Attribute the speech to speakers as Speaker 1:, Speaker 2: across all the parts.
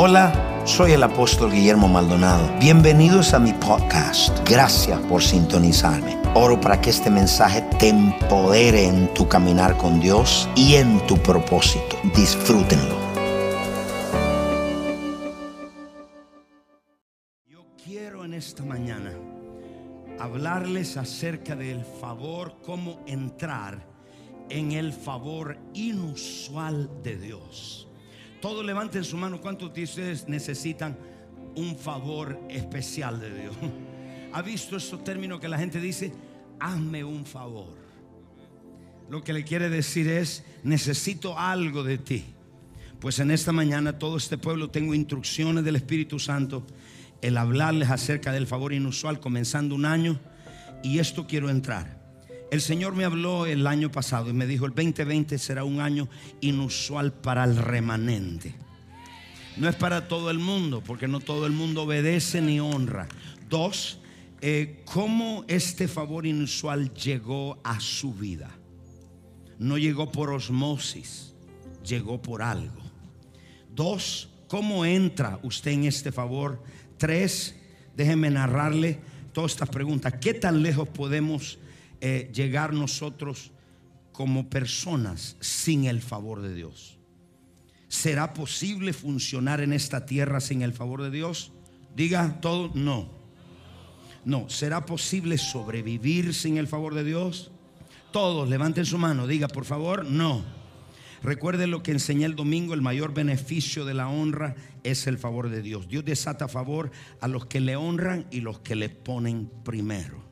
Speaker 1: Hola, soy el apóstol Guillermo Maldonado. Bienvenidos a mi podcast. Gracias por sintonizarme. Oro para que este mensaje te empodere en tu caminar con Dios y en tu propósito. Disfrútenlo. Yo quiero en esta mañana hablarles acerca del favor, cómo entrar en el favor inusual de Dios. Todos levanten su mano. ¿Cuántos de ustedes necesitan un favor especial de Dios? ¿Ha visto esos términos que la gente dice? Hazme un favor. Lo que le quiere decir es, necesito algo de ti. Pues en esta mañana todo este pueblo tengo instrucciones del Espíritu Santo, el hablarles acerca del favor inusual comenzando un año y esto quiero entrar. El Señor me habló el año pasado y me dijo, el 2020 será un año inusual para el remanente. No es para todo el mundo, porque no todo el mundo obedece ni honra. Dos, eh, ¿cómo este favor inusual llegó a su vida? No llegó por osmosis, llegó por algo. Dos, ¿cómo entra usted en este favor? Tres, déjenme narrarle todas estas preguntas. ¿Qué tan lejos podemos eh, llegar nosotros como personas sin el favor de Dios? ¿Será posible funcionar en esta tierra sin el favor de Dios? Diga todo, no. No, ¿será posible sobrevivir sin el favor de Dios? Todos levanten su mano, diga por favor, no. Recuerden lo que enseñé el domingo, el mayor beneficio de la honra es el favor de Dios. Dios desata favor a los que le honran y los que le ponen primero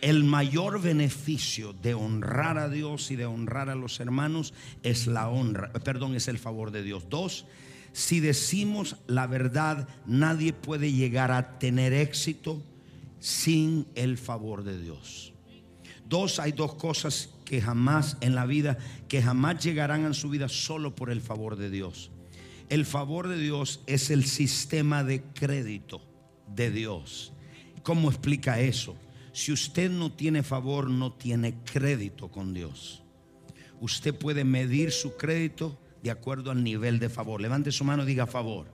Speaker 1: el mayor beneficio de honrar a Dios y de honrar a los hermanos es la honra, perdón, es el favor de Dios. Dos, si decimos la verdad, nadie puede llegar a tener éxito sin el favor de Dios. Dos, hay dos cosas que jamás en la vida, que jamás llegarán a su vida solo por el favor de Dios. El favor de Dios es el sistema de crédito de Dios. ¿Cómo explica eso? Si usted no tiene favor, no tiene crédito con Dios. Usted puede medir su crédito de acuerdo al nivel de favor. Levante su mano y diga favor.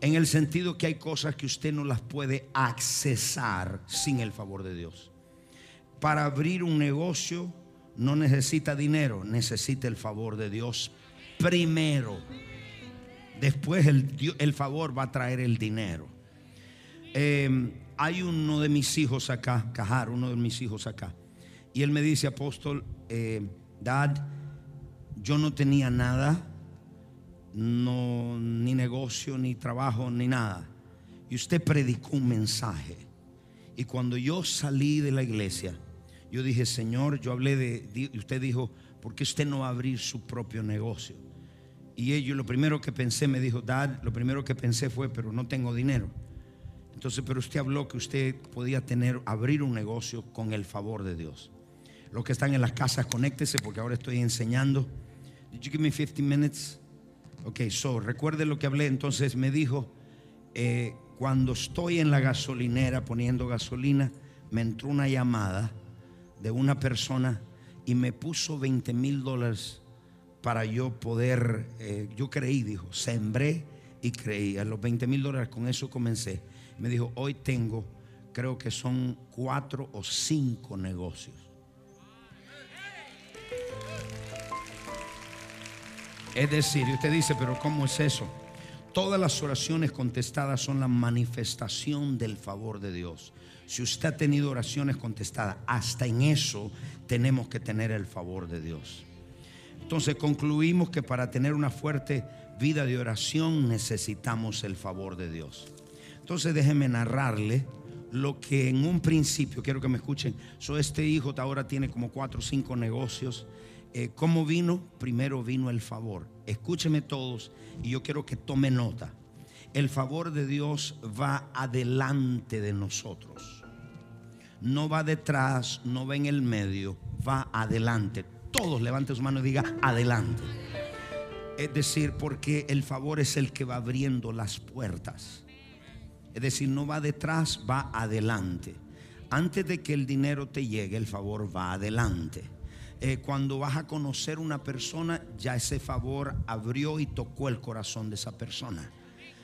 Speaker 1: En el sentido que hay cosas que usted no las puede accesar sin el favor de Dios. Para abrir un negocio no necesita dinero, necesita el favor de Dios primero. Después el, favor va a traer el dinero. Eh, hay uno de mis hijos acá, Cajar, uno de mis hijos acá. Y él me dice, apóstol, eh, Dad, yo no tenía nada, no, ni negocio, ni trabajo, ni nada. Y usted predicó un mensaje. Y cuando yo salí de la iglesia, yo dije, Señor, yo hablé de, y usted dijo, ¿por qué usted no va a abrir su propio negocio? Y ellos, lo primero que pensé, me dijo, Dad, lo primero que pensé fue, pero no tengo dinero. Entonces, pero usted habló que usted podía tener, abrir un negocio con el favor de Dios. Los que están en las casas, conéctese porque ahora estoy enseñando. Did you give me 15 minutes? Ok, so, recuerde lo que hablé. Entonces me dijo, eh, cuando estoy en la gasolinera poniendo gasolina, me entró una llamada de una persona y me puso 20 mil dólares para yo poder, eh, yo creí, dijo, sembré y creí. A los 20 mil dólares con eso comencé me dijo, hoy tengo, creo que son cuatro o cinco negocios. Es decir, usted dice, pero ¿cómo es eso? Todas las oraciones contestadas son la manifestación del favor de Dios. Si usted ha tenido oraciones contestadas, hasta en eso tenemos que tener el favor de Dios. Entonces concluimos que para tener una fuerte vida de oración necesitamos el favor de Dios. Entonces déjeme narrarle lo que en un principio, quiero que me escuchen, so este hijo ahora tiene como cuatro o cinco negocios. Eh, ¿Cómo vino? Primero vino el favor. Escúcheme todos y yo quiero que tome nota. El favor de Dios va adelante de nosotros. No va detrás, no va en el medio, va adelante. Todos levanten su mano y diga adelante. Es decir, porque el favor es el que va abriendo las puertas. Es decir, no va detrás, va adelante. Antes de que el dinero te llegue, el favor va adelante. Eh, cuando vas a conocer una persona, ya ese favor abrió y tocó el corazón de esa persona.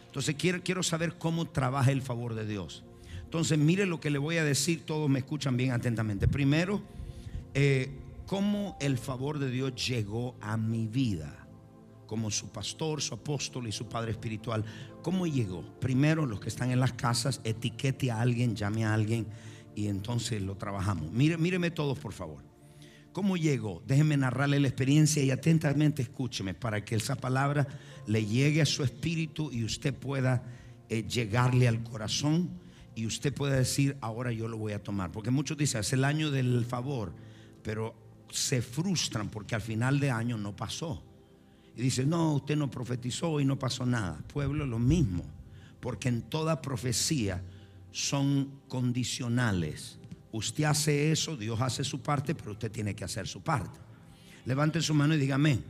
Speaker 1: Entonces quiero, quiero saber cómo trabaja el favor de Dios. Entonces mire lo que le voy a decir, todos me escuchan bien atentamente. Primero, eh, cómo el favor de Dios llegó a mi vida como su pastor, su apóstol y su padre espiritual. ¿Cómo llegó? Primero, los que están en las casas, etiquete a alguien, llame a alguien y entonces lo trabajamos. Míreme todos, por favor. ¿Cómo llegó? Déjenme narrarle la experiencia y atentamente escúcheme para que esa palabra le llegue a su espíritu y usted pueda eh, llegarle al corazón y usted pueda decir, ahora yo lo voy a tomar. Porque muchos dicen, es el año del favor, pero se frustran porque al final de año no pasó. Y dice, no, usted no profetizó y no pasó nada. Pueblo, lo mismo. Porque en toda profecía son condicionales. Usted hace eso, Dios hace su parte, pero usted tiene que hacer su parte. Levante su mano y dígame.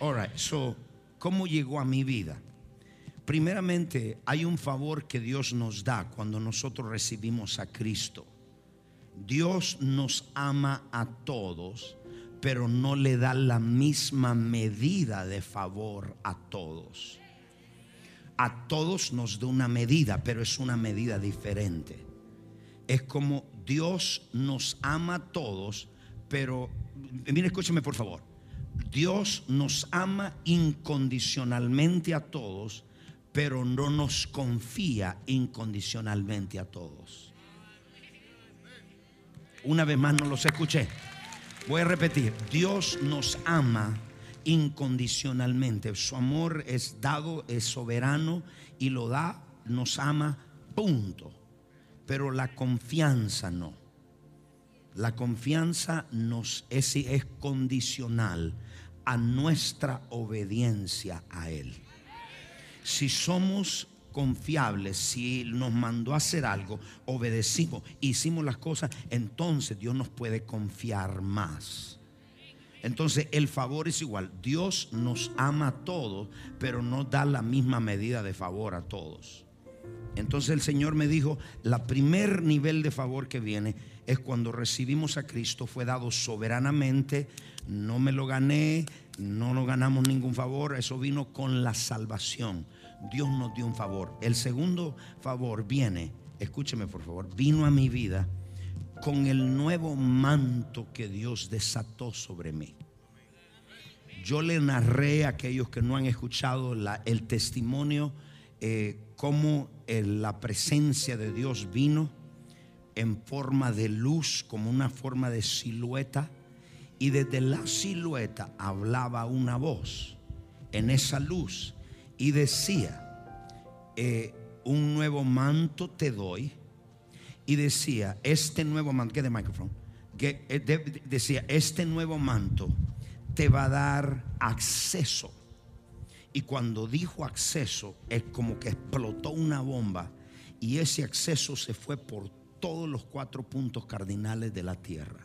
Speaker 1: All right, so, ¿cómo llegó a mi vida? Primeramente, hay un favor que Dios nos da cuando nosotros recibimos a Cristo. Dios nos ama a todos pero no le da la misma medida de favor a todos. A todos nos da una medida, pero es una medida diferente. Es como Dios nos ama a todos, pero mire, escúcheme por favor. Dios nos ama incondicionalmente a todos, pero no nos confía incondicionalmente a todos. Una vez más no los escuché. Voy a repetir, Dios nos ama incondicionalmente. Su amor es dado, es soberano y lo da, nos ama, punto. Pero la confianza no. La confianza nos es, es condicional a nuestra obediencia a Él. Si somos confiables, si nos mandó a hacer algo, obedecimos, hicimos las cosas, entonces Dios nos puede confiar más. Entonces el favor es igual. Dios nos ama a todos, pero no da la misma medida de favor a todos. Entonces el Señor me dijo, la primer nivel de favor que viene es cuando recibimos a Cristo, fue dado soberanamente, no me lo gané, no nos ganamos ningún favor, eso vino con la salvación. Dios nos dio un favor. El segundo favor viene, escúcheme por favor, vino a mi vida con el nuevo manto que Dios desató sobre mí. Yo le narré a aquellos que no han escuchado el testimonio, eh, cómo eh, la presencia de Dios vino en forma de luz, como una forma de silueta, y desde la silueta hablaba una voz. En esa luz y decía, eh, un nuevo manto te doy. Y decía, este nuevo manto, que de micrófono, que eh, decía, este nuevo manto te va a dar acceso. Y cuando dijo acceso, es como que explotó una bomba y ese acceso se fue por todos los cuatro puntos cardinales de la tierra.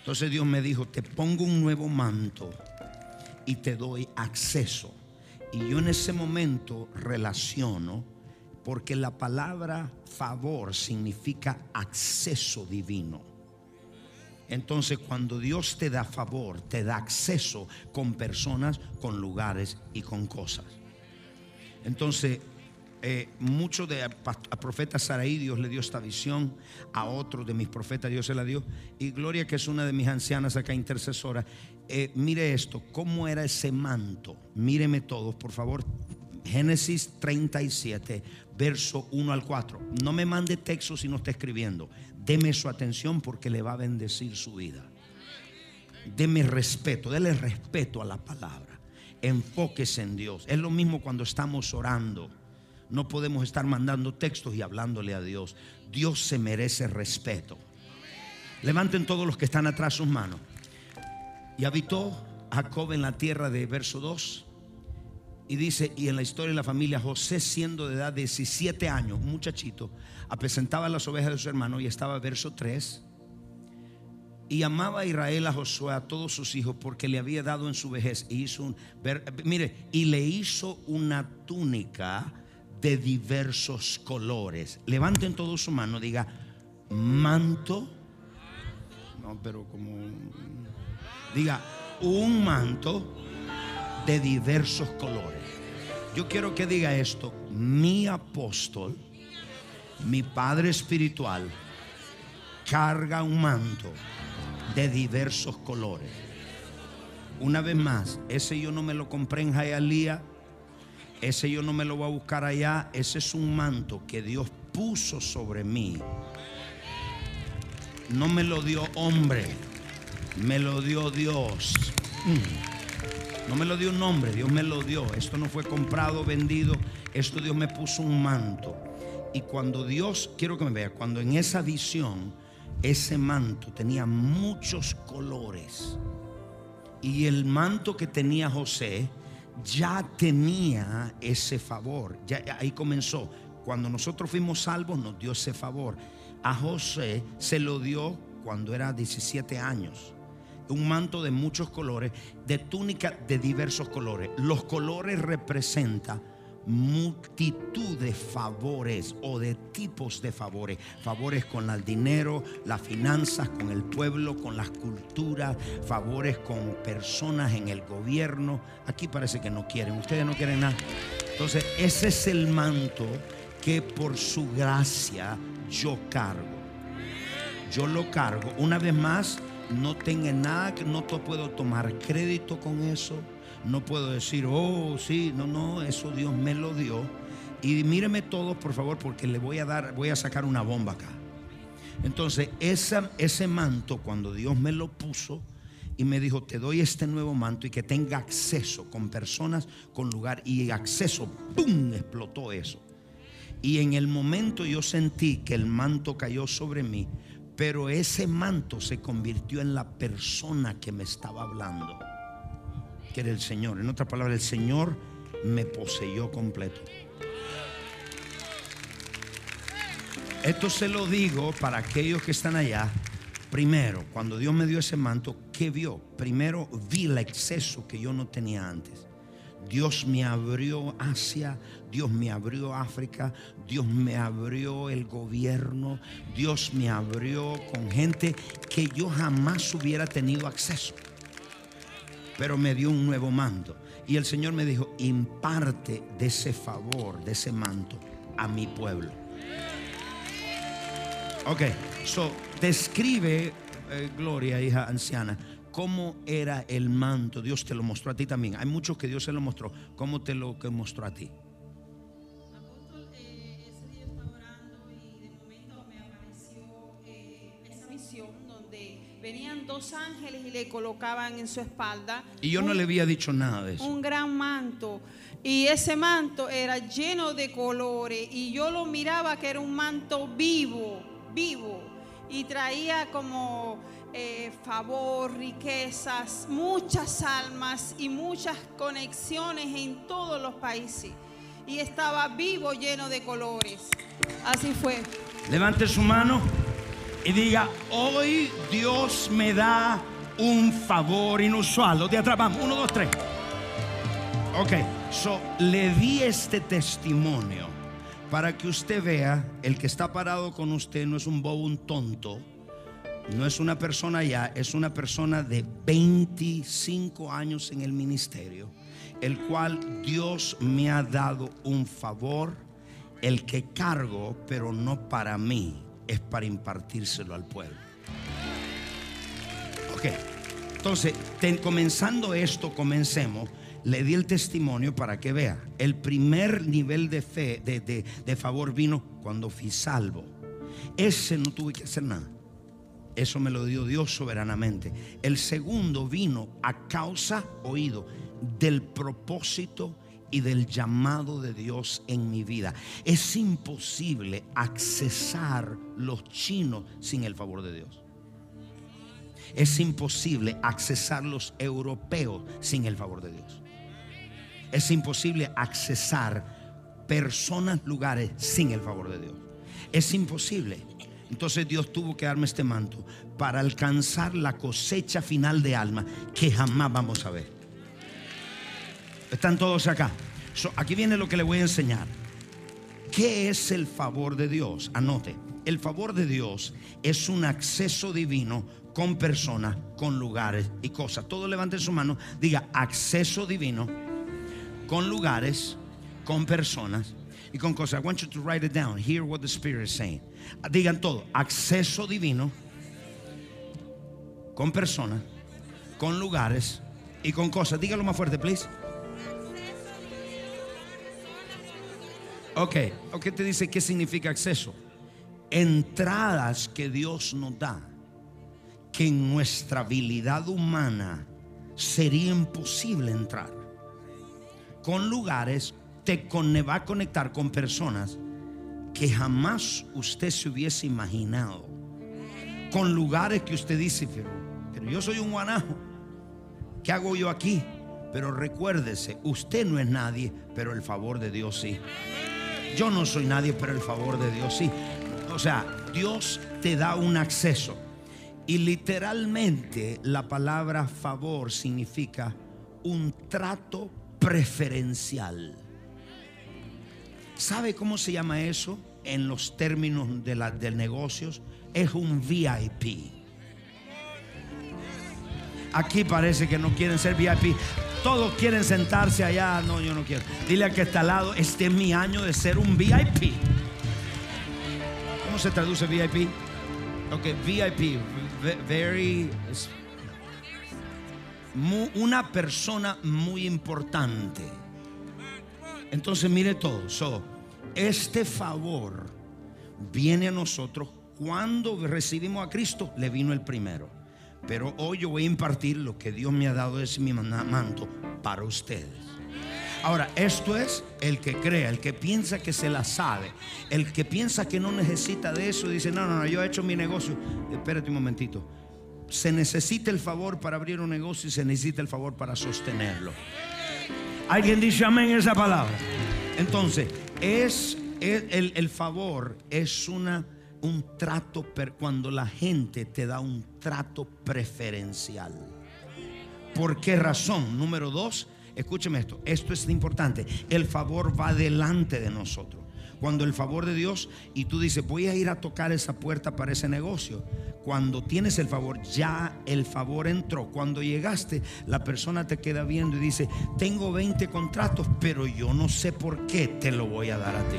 Speaker 1: Entonces Dios me dijo, te pongo un nuevo manto y te doy acceso. Y yo en ese momento relaciono, porque la palabra favor significa acceso divino. Entonces cuando Dios te da favor, te da acceso con personas, con lugares y con cosas. Entonces, eh, mucho de a, profeta Saraí Dios le dio esta visión, a otro de mis profetas Dios se la dio. Y Gloria, que es una de mis ancianas acá intercesora, eh, mire esto, ¿cómo era ese manto? Míreme todos, por favor. Génesis 37, verso 1 al 4. No me mande texto si no está escribiendo. Deme su atención porque le va a bendecir su vida. Deme respeto, dele respeto a la palabra. Enfóquese en Dios. Es lo mismo cuando estamos orando. No podemos estar mandando textos y hablándole a Dios. Dios se merece respeto. Levanten todos los que están atrás sus manos. Y habitó Jacob en la tierra de verso 2. Y dice, y en la historia de la familia, José siendo de edad de 17 años, un muchachito, apresentaba las ovejas de su hermano y estaba verso 3. Y amaba a Israel a Josué, a todos sus hijos, porque le había dado en su vejez. Y hizo un, mire, y le hizo una túnica de diversos colores. Levanten todos su mano, diga, manto. No, pero como diga, un manto de diversos colores. Yo quiero que diga esto. Mi apóstol, mi padre espiritual, carga un manto de diversos colores. Una vez más, ese yo no me lo compré en Jayalía, ese yo no me lo voy a buscar allá, ese es un manto que Dios puso sobre mí. No me lo dio hombre, me lo dio Dios. Mm. No me lo dio un hombre, Dios me lo dio. Esto no fue comprado, vendido. Esto Dios me puso un manto. Y cuando Dios, quiero que me vea, cuando en esa visión, ese manto tenía muchos colores. Y el manto que tenía José ya tenía ese favor. Ya, ahí comenzó. Cuando nosotros fuimos salvos, nos dio ese favor. A José se lo dio cuando era 17 años un manto de muchos colores, de túnica de diversos colores. Los colores representan multitud de favores o de tipos de favores. Favores con el dinero, las finanzas, con el pueblo, con las culturas, favores con personas en el gobierno. Aquí parece que no quieren, ustedes no quieren nada. Entonces, ese es el manto que por su gracia yo cargo. Yo lo cargo. Una vez más, no tenga nada, no puedo tomar crédito con eso. No puedo decir, oh, sí, no, no, eso Dios me lo dio. Y míreme todo, por favor, porque le voy a dar, voy a sacar una bomba acá. Entonces, ese manto, cuando Dios me lo puso y me dijo, te doy este nuevo manto y que tenga acceso con personas, con lugar y acceso, ¡pum! explotó eso. Y en el momento yo sentí que el manto cayó sobre mí, pero ese manto se convirtió en la persona que me estaba hablando, que era el Señor. En otras palabras, el Señor me poseyó completo. Esto se lo digo para aquellos que están allá. Primero, cuando Dios me dio ese manto, ¿qué vio? Primero vi el exceso que yo no tenía antes. Dios me abrió Asia, Dios me abrió África, Dios me abrió el gobierno, Dios me abrió con gente que yo jamás hubiera tenido acceso. Pero me dio un nuevo manto. Y el Señor me dijo, imparte de ese favor, de ese manto a mi pueblo. Ok, so describe, eh, Gloria, hija anciana, cómo era el manto. Dios te lo mostró a ti también. Hay muchos que Dios se lo mostró. ¿Cómo te lo que mostró a ti?
Speaker 2: Apóstol, ese día estaba orando y de momento me apareció esa visión donde venían dos ángeles y le colocaban en su espalda.
Speaker 1: Y yo no le había dicho nada de eso.
Speaker 2: Un gran manto. Y ese manto era lleno de colores y yo lo miraba que era un manto vivo, vivo. Y traía como eh, favor, riquezas, muchas almas y muchas conexiones en todos los países. Y estaba vivo, lleno de colores. Así fue.
Speaker 1: Levante su mano y diga, hoy Dios me da un favor inusual. Los de atrás, uno, dos, tres. Ok, so le di este testimonio para que usted vea, el que está parado con usted no es un bobo, un tonto no es una persona ya, es una persona de 25 años en el ministerio, el cual Dios me ha dado un favor, el que cargo, pero no para mí, es para impartírselo al pueblo. Ok, entonces, comenzando esto, comencemos. Le di el testimonio para que vea. El primer nivel de fe, de, de favor vino cuando fui salvo. Ese no tuve que hacer nada. Eso me lo dio Dios soberanamente. El segundo vino a causa, oído, del propósito y del llamado de Dios en mi vida. Es imposible accesar los chinos sin el favor de Dios. Es imposible accesar los europeos sin el favor de Dios. Es imposible accesar personas, lugares sin el favor de Dios. Es imposible. Entonces Dios tuvo que darme este manto para alcanzar la cosecha final de alma que jamás vamos a ver. Están todos acá. aquí viene lo que le voy a enseñar. ¿Qué es el favor de Dios? Anote. El favor de Dios es un acceso divino con personas, con lugares y cosas. Todo levante su mano. Diga acceso divino con lugares con personas y con cosas. I want you to write it down. Hear what the Spirit is saying. Digan todo. Acceso divino con personas, con lugares y con cosas. Dígalo más fuerte, please. Ok, ¿qué te dice qué significa acceso? Entradas que Dios nos da, que en nuestra habilidad humana sería imposible entrar. Con lugares, te va a conectar con personas que jamás usted se hubiese imaginado. Con lugares que usted dice, pero, pero yo soy un guanajo. ¿Qué hago yo aquí? Pero recuérdese, usted no es nadie, pero el favor de Dios sí. Yo no soy nadie, pero el favor de Dios sí. O sea, Dios te da un acceso. Y literalmente la palabra favor significa un trato preferencial. ¿Sabe cómo se llama eso en los términos de, la, de negocios? Es un VIP. Aquí parece que no quieren ser VIP. Todos quieren sentarse allá. No, yo no quiero. Dile a que está al lado, este es mi año de ser un VIP. ¿Cómo se traduce VIP? Ok, VIP, very... Una persona muy importante. Entonces mire todo. este favor viene a nosotros cuando recibimos a Cristo, le vino el primero. Pero hoy yo voy a impartir lo que Dios me ha dado es mi manto para ustedes. Ahora, esto es el que crea, el que piensa que se la sabe, el que piensa que no necesita de eso, dice, no, no, no, yo he hecho mi negocio. Espérate un momentito. Se necesita el favor para abrir un negocio y se necesita el favor para sostenerlo. Alguien dice amén esa palabra. Entonces, es el, favor es una un trato, cuando la gente te da un trato preferencial. ¿Por qué razón? Número dos, escúcheme esto, esto es importante, el favor va delante de nosotros. Cuando el favor de Dios y tú dices, voy a ir a tocar esa puerta para ese negocio. Cuando tienes el favor, ya el favor entró. Cuando llegaste, la persona te queda viendo y dice, tengo 20 contratos, pero yo no sé por qué te lo voy a dar a ti.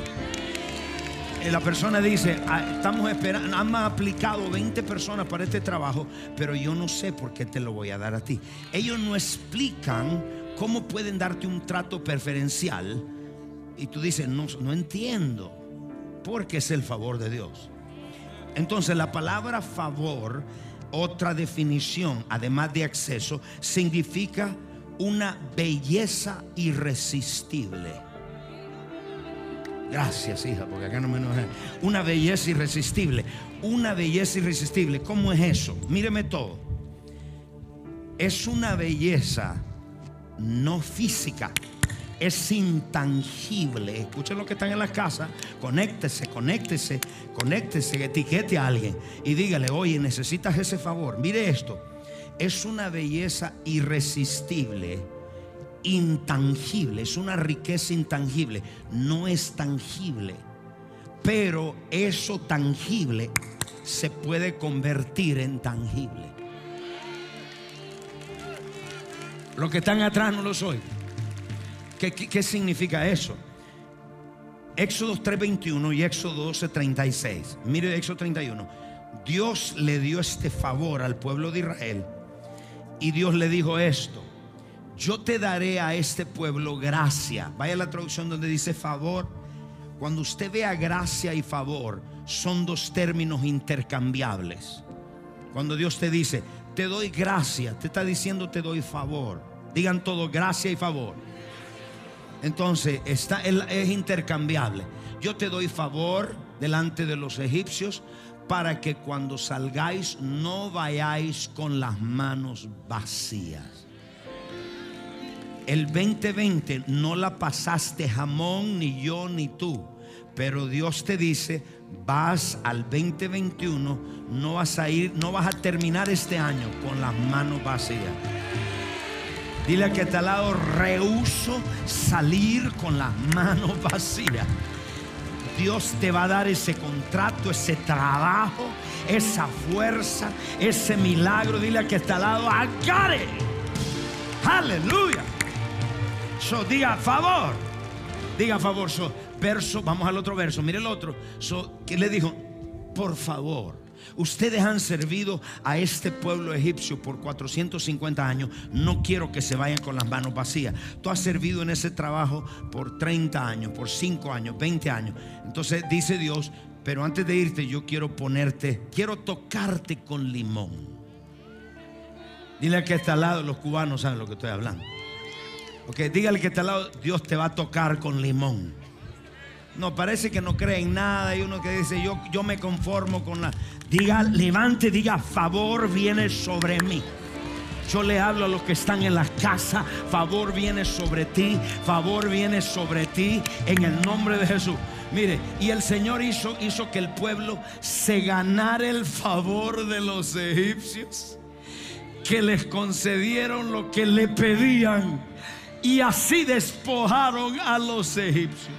Speaker 1: La persona dice, ah, estamos esperando, han aplicado 20 personas para este trabajo, pero yo no sé por qué te lo voy a dar a ti. Ellos no explican cómo pueden darte un trato preferencial y tú dices, no, no entiendo, porque es el favor de Dios. Entonces la palabra favor, otra definición, además de acceso, significa una belleza irresistible. Gracias, hija, porque acá no me. Una belleza irresistible. Una belleza irresistible. ¿Cómo es eso? Míreme todo. Es una belleza no física. Es intangible. Escuchen lo que están en la casa. Conéctese, conéctese, conéctese, etiquete a alguien y dígale, oye, necesitas ese favor. Mire esto. Es una belleza irresistible intangible, es una riqueza intangible, no es tangible, pero eso tangible se puede convertir en tangible. Lo que están atrás no lo soy. ¿Qué, significa eso? Éxodo 3:21 y Éxodo 12:36. Mire Éxodo 31. Dios le dio este favor al pueblo de Israel y Dios le dijo esto yo te daré a este pueblo gracia. Vaya la traducción donde dice favor. Cuando usted vea gracia y favor, son dos términos intercambiables. Cuando Dios te dice, te doy gracia, te está diciendo te doy favor. Digan todo, gracia y favor. Entonces, está, es intercambiable. Yo te doy favor delante de los egipcios para que cuando salgáis no vayáis con las manos vacías el 2020 no la pasaste jamón, ni yo, ni tú. Pero Dios te dice, vas al 2021, no vas a ir, no vas a terminar este año con las manos vacías. Dile a que está al lado, rehuso salir con las manos vacías. Dios te va a dar ese contrato, ese trabajo, esa fuerza, ese milagro. Dile a que está al lado, I Aleluya. So diga favor. Diga favor, so, verso, vamos al otro verso, mire el otro. So, que le dijo, por favor, ustedes han servido a este pueblo egipcio por 450 años, no quiero que se vayan con las manos vacías. Tú has servido en ese trabajo por 30 años, por 5 años, 20 años. Entonces dice Dios, pero antes de irte yo quiero ponerte, quiero tocarte con limón. Dile al que está al lado, los cubanos saben lo que estoy hablando. Ok, dígale que está al lado, Dios te va a tocar con limón. No, parece que no creen nada. Hay uno que dice, yo, yo me conformo con la... Diga, levante, diga, favor viene sobre mí. Yo le hablo a los que están en la casa, favor viene sobre ti, favor viene sobre ti en el nombre de Jesús. Mire, y el Señor hizo, hizo que el pueblo se ganara el favor de los egipcios, que les concedieron lo que le pedían y así despojaron a los egipcios.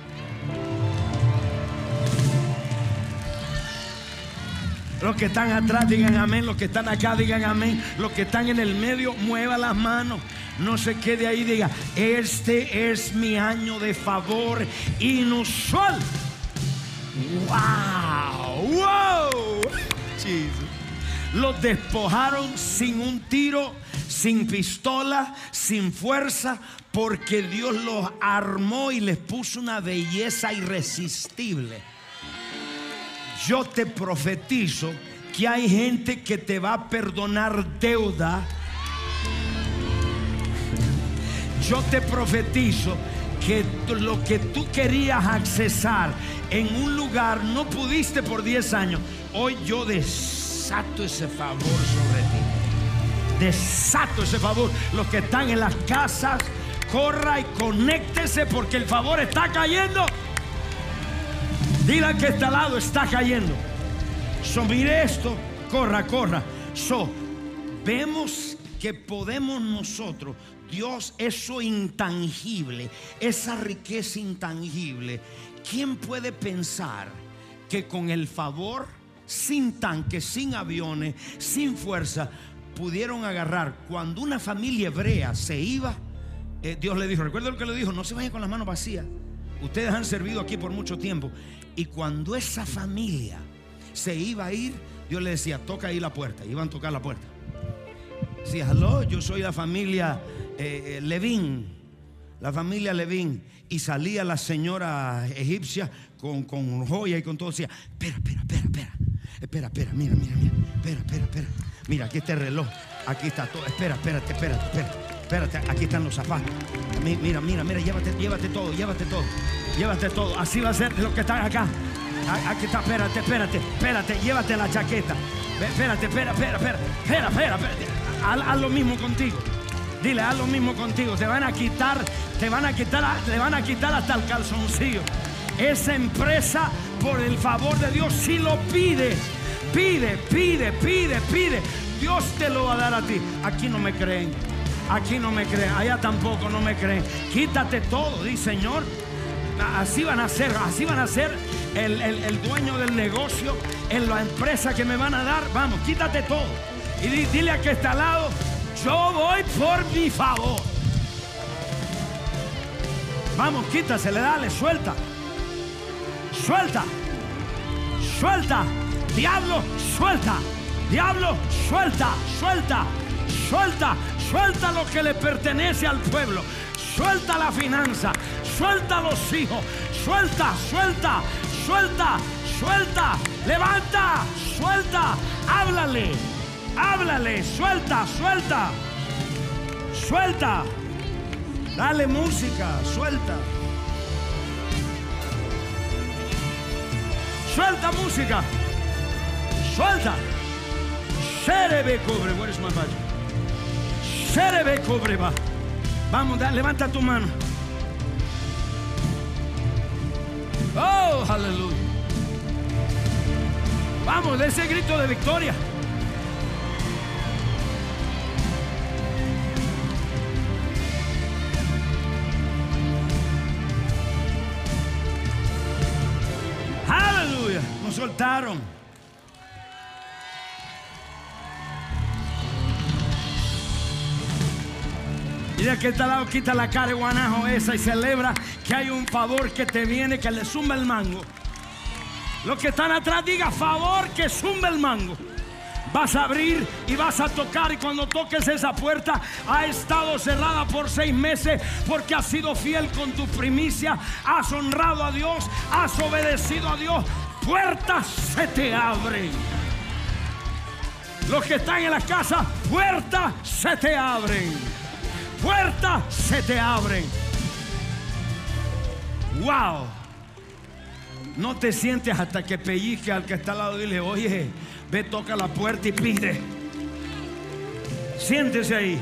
Speaker 1: Los que están atrás digan amén, los que están acá digan amén, los que están en el medio mueva las manos. No se quede ahí, diga, este es mi año de favor inusual. Wow, wow. Los despojaron sin un tiro, sin pistola, sin fuerza, porque Dios los armó y les puso una belleza irresistible. Yo te profetizo que hay gente que te va a perdonar deuda. Yo te profetizo que lo que tú querías accesar en un lugar no pudiste por 10 años. Hoy yo desato ese favor sobre ti. Desato ese favor. Los que están en las casas, corra y conéctese porque el favor está cayendo. Diga que este lado está cayendo. So, mire esto, corra, corra. So, vemos que podemos nosotros, Dios, eso intangible, esa riqueza intangible. ¿Quién puede pensar que con el favor, sin tanques, sin aviones, sin fuerza, pudieron agarrar cuando una familia hebrea se iba? Eh, Dios le dijo, recuerda lo que le dijo, no se vayan con las manos vacías. Ustedes han servido aquí por mucho tiempo. Y cuando esa familia se iba a ir, Dios le decía, toca ahí la puerta. Iban a tocar la puerta. Sí, hello, yo soy la familia eh, eh, Levín. La familia Levín. Y salía la señora egipcia con, con joya y con todo. Decía, espera, espera, espera, espera. Espera, espera, mira, mira, mira. Espera, espera, espera. Mira, aquí está el reloj. Aquí está todo. Espera, espérate, espérate, espérate. Espérate, aquí están los zapatos. Mira, mira, mira, llévate, llévate todo, llévate todo. Llévate todo. Así va a ser los que están acá. Aquí está, espérate, espérate, espérate, llévate la chaqueta. Espérate, espera, espera, espera, espera, espera. Haz, lo mismo contigo. Dile, haz lo mismo contigo. Te van a quitar, te van a quitar, te van a quitar hasta el calzoncillo. Esa empresa, por el favor de Dios, si lo pide, pide, pide, pide, pide, Dios te lo va a dar a ti. Aquí no me creen. Aquí no me creen. Allá tampoco no me creen. Quítate todo, dice Señor. Así van a ser, así van a ser el, dueño del negocio, en la empresa que me van a dar. Vamos, quítate todo. Y dile a que está al lado, yo voy por mi favor. Vamos, quítasele, dale, suelta. Suelta. Suelta. Diablo, suelta. Diablo, suelta, suelta, suelta, suelta lo que le pertenece al pueblo. Suelta la finanza, suelta los hijos, suelta, suelta, suelta, suelta, levanta, suelta, háblale, háblale, suelta, suelta, suelta, dale música, suelta. Suelta música. Suelta. Serebe cobre. Where is my budget? Serebe cobre va. Vamos, levanta tu mano. Oh, aleluya. Vamos, de ese grito de victoria. Aleluya. Nos soltaron. Y de aquel lado quita la cara de guanajo esa y celebra que hay un favor que te viene, que le zumba el mango. Los que están atrás diga favor que zumba el mango. Vas a abrir y vas a tocar y cuando toques esa puerta ha estado cerrada por seis meses porque has sido fiel con tu primicia, has honrado a Dios, has obedecido a Dios. Puertas se te abren. Los que están en la casa, puertas se te abren. Puertas se te abren. Wow. No te sientes hasta que pellizque al que está al lado y dile, oye, ve, toca la puerta y pide. Siéntese ahí.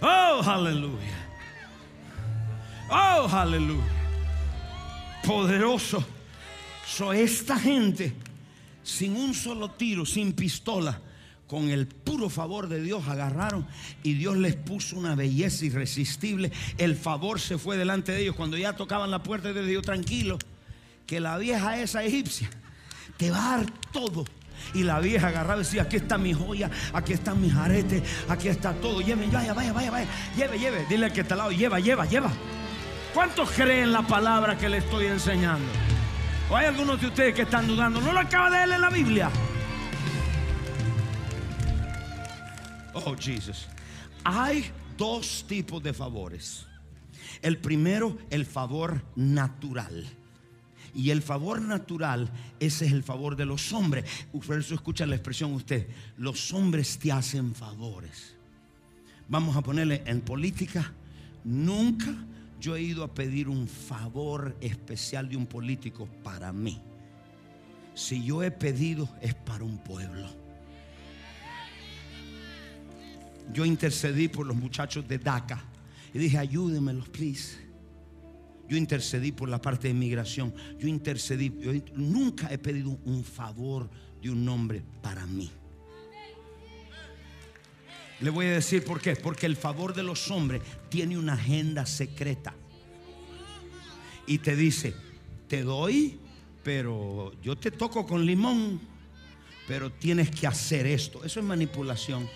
Speaker 1: Oh, aleluya. Oh, aleluya. Poderoso. So, esta gente, sin un solo tiro, sin pistola, con el puro favor de Dios agarraron y Dios les puso una belleza irresistible. El favor se fue delante de ellos. Cuando ya tocaban la puerta Dios, tranquilo, que la vieja esa egipcia te va a dar todo. Y la vieja agarraba y decía, aquí está mi joya, aquí están mis aretes, aquí está todo. Lleve, vaya, vaya, vaya, vaya. Lleve, lleve. Dile al que está al lado, lleva, lleva, lleva. ¿Cuántos creen la palabra que le estoy enseñando? ¿O hay algunos de ustedes que están dudando? ¿No lo acaba de leer en la Biblia? Oh, Jesus. Hay dos tipos de favores. El primero, el favor natural. Y el favor natural, ese es el favor de los hombres. Por eso escucha la expresión usted. Los hombres te hacen favores. Vamos a ponerle en política. Nunca yo he ido a pedir un favor especial de un político para mí. Si yo he pedido es para un pueblo. Yo intercedí por los muchachos de DACA y dije, ayúdenmelos, please. Yo intercedí por la parte de inmigración. Yo intercedí. Yo nunca he pedido un favor de un hombre para mí. Le voy a decir por qué. Porque el favor de los hombres tiene una agenda secreta. Y te dice, te doy, pero yo te toco con limón, pero tienes que hacer esto. Eso es manipulación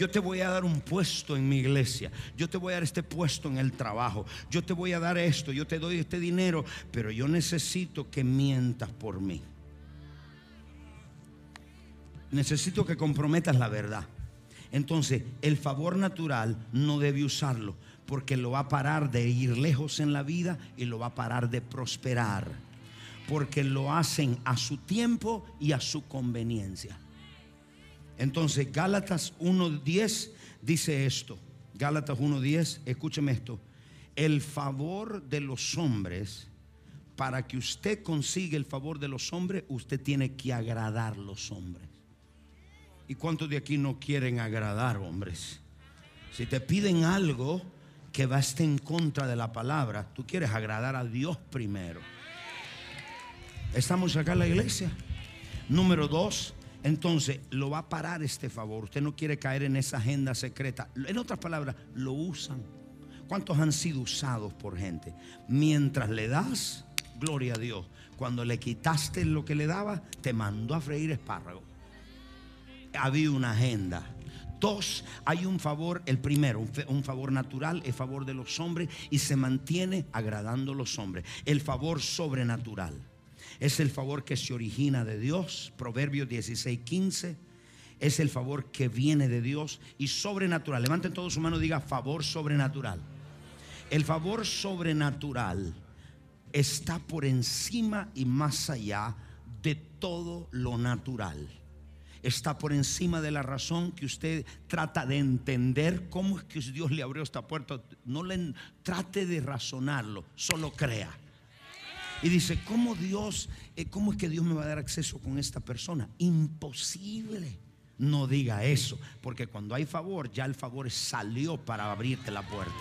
Speaker 1: yo te voy a dar un puesto en mi iglesia, yo te voy a dar este puesto en el trabajo, yo te voy a dar esto, yo te doy este dinero, pero yo necesito que mientas por mí. Necesito que comprometas la verdad. Entonces, el favor natural no debe usarlo porque lo va a parar de ir lejos en la vida y lo va a parar de prosperar. Porque lo hacen a su tiempo y a su conveniencia. Entonces, Gálatas 1.10 dice esto. Gálatas 1.10, escúcheme esto. El favor de los hombres, para que usted consiga el favor de los hombres, usted tiene que agradar los hombres. ¿Y cuántos de aquí no quieren agradar hombres? Si te piden algo que va a estar en contra de la palabra, tú quieres agradar a Dios primero. Estamos acá en la iglesia. Número dos, entonces, lo va a parar este favor. Usted no quiere caer en esa agenda secreta. En otras palabras, lo usan. ¿Cuántos han sido usados por gente? Mientras le das, gloria a Dios. Cuando le quitaste lo que le daba, te mandó a freír espárrago. Había una agenda. Dos, hay un favor, el primero, un favor natural, el favor de los hombres y se mantiene agradando a los hombres. El favor sobrenatural. Es el favor que se origina de Dios. Proverbios 16, 15. Es el favor que viene de Dios y sobrenatural. Levanten todos su mano y diga favor sobrenatural. El favor sobrenatural está por encima y más allá de todo lo natural. Está por encima de la razón que usted trata de entender cómo es que Dios le abrió esta puerta. No le trate de razonarlo, solo crea. Y dice, ¿cómo Dios, eh, cómo es que Dios me va a dar acceso con esta persona? Imposible. No diga eso, porque cuando hay favor, ya el favor salió para abrirte la puerta.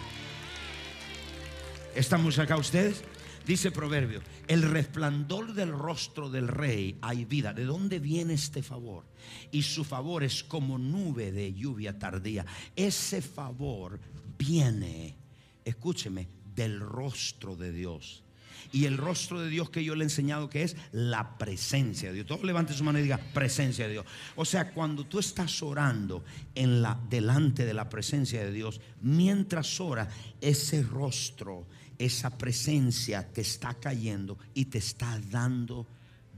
Speaker 1: ¿Estamos acá ustedes? Dice Proverbio, el resplandor del rostro del rey hay vida. ¿De dónde viene este favor? Y su favor es como nube de lluvia tardía. Ese favor viene, escúcheme, del rostro de Dios. Y el rostro de Dios que yo le he enseñado que es la presencia de Dios. Todo levante su mano y diga presencia de Dios. O sea, cuando tú estás orando en la delante de la presencia de Dios, mientras ora, ese rostro, esa presencia te está cayendo y te está dando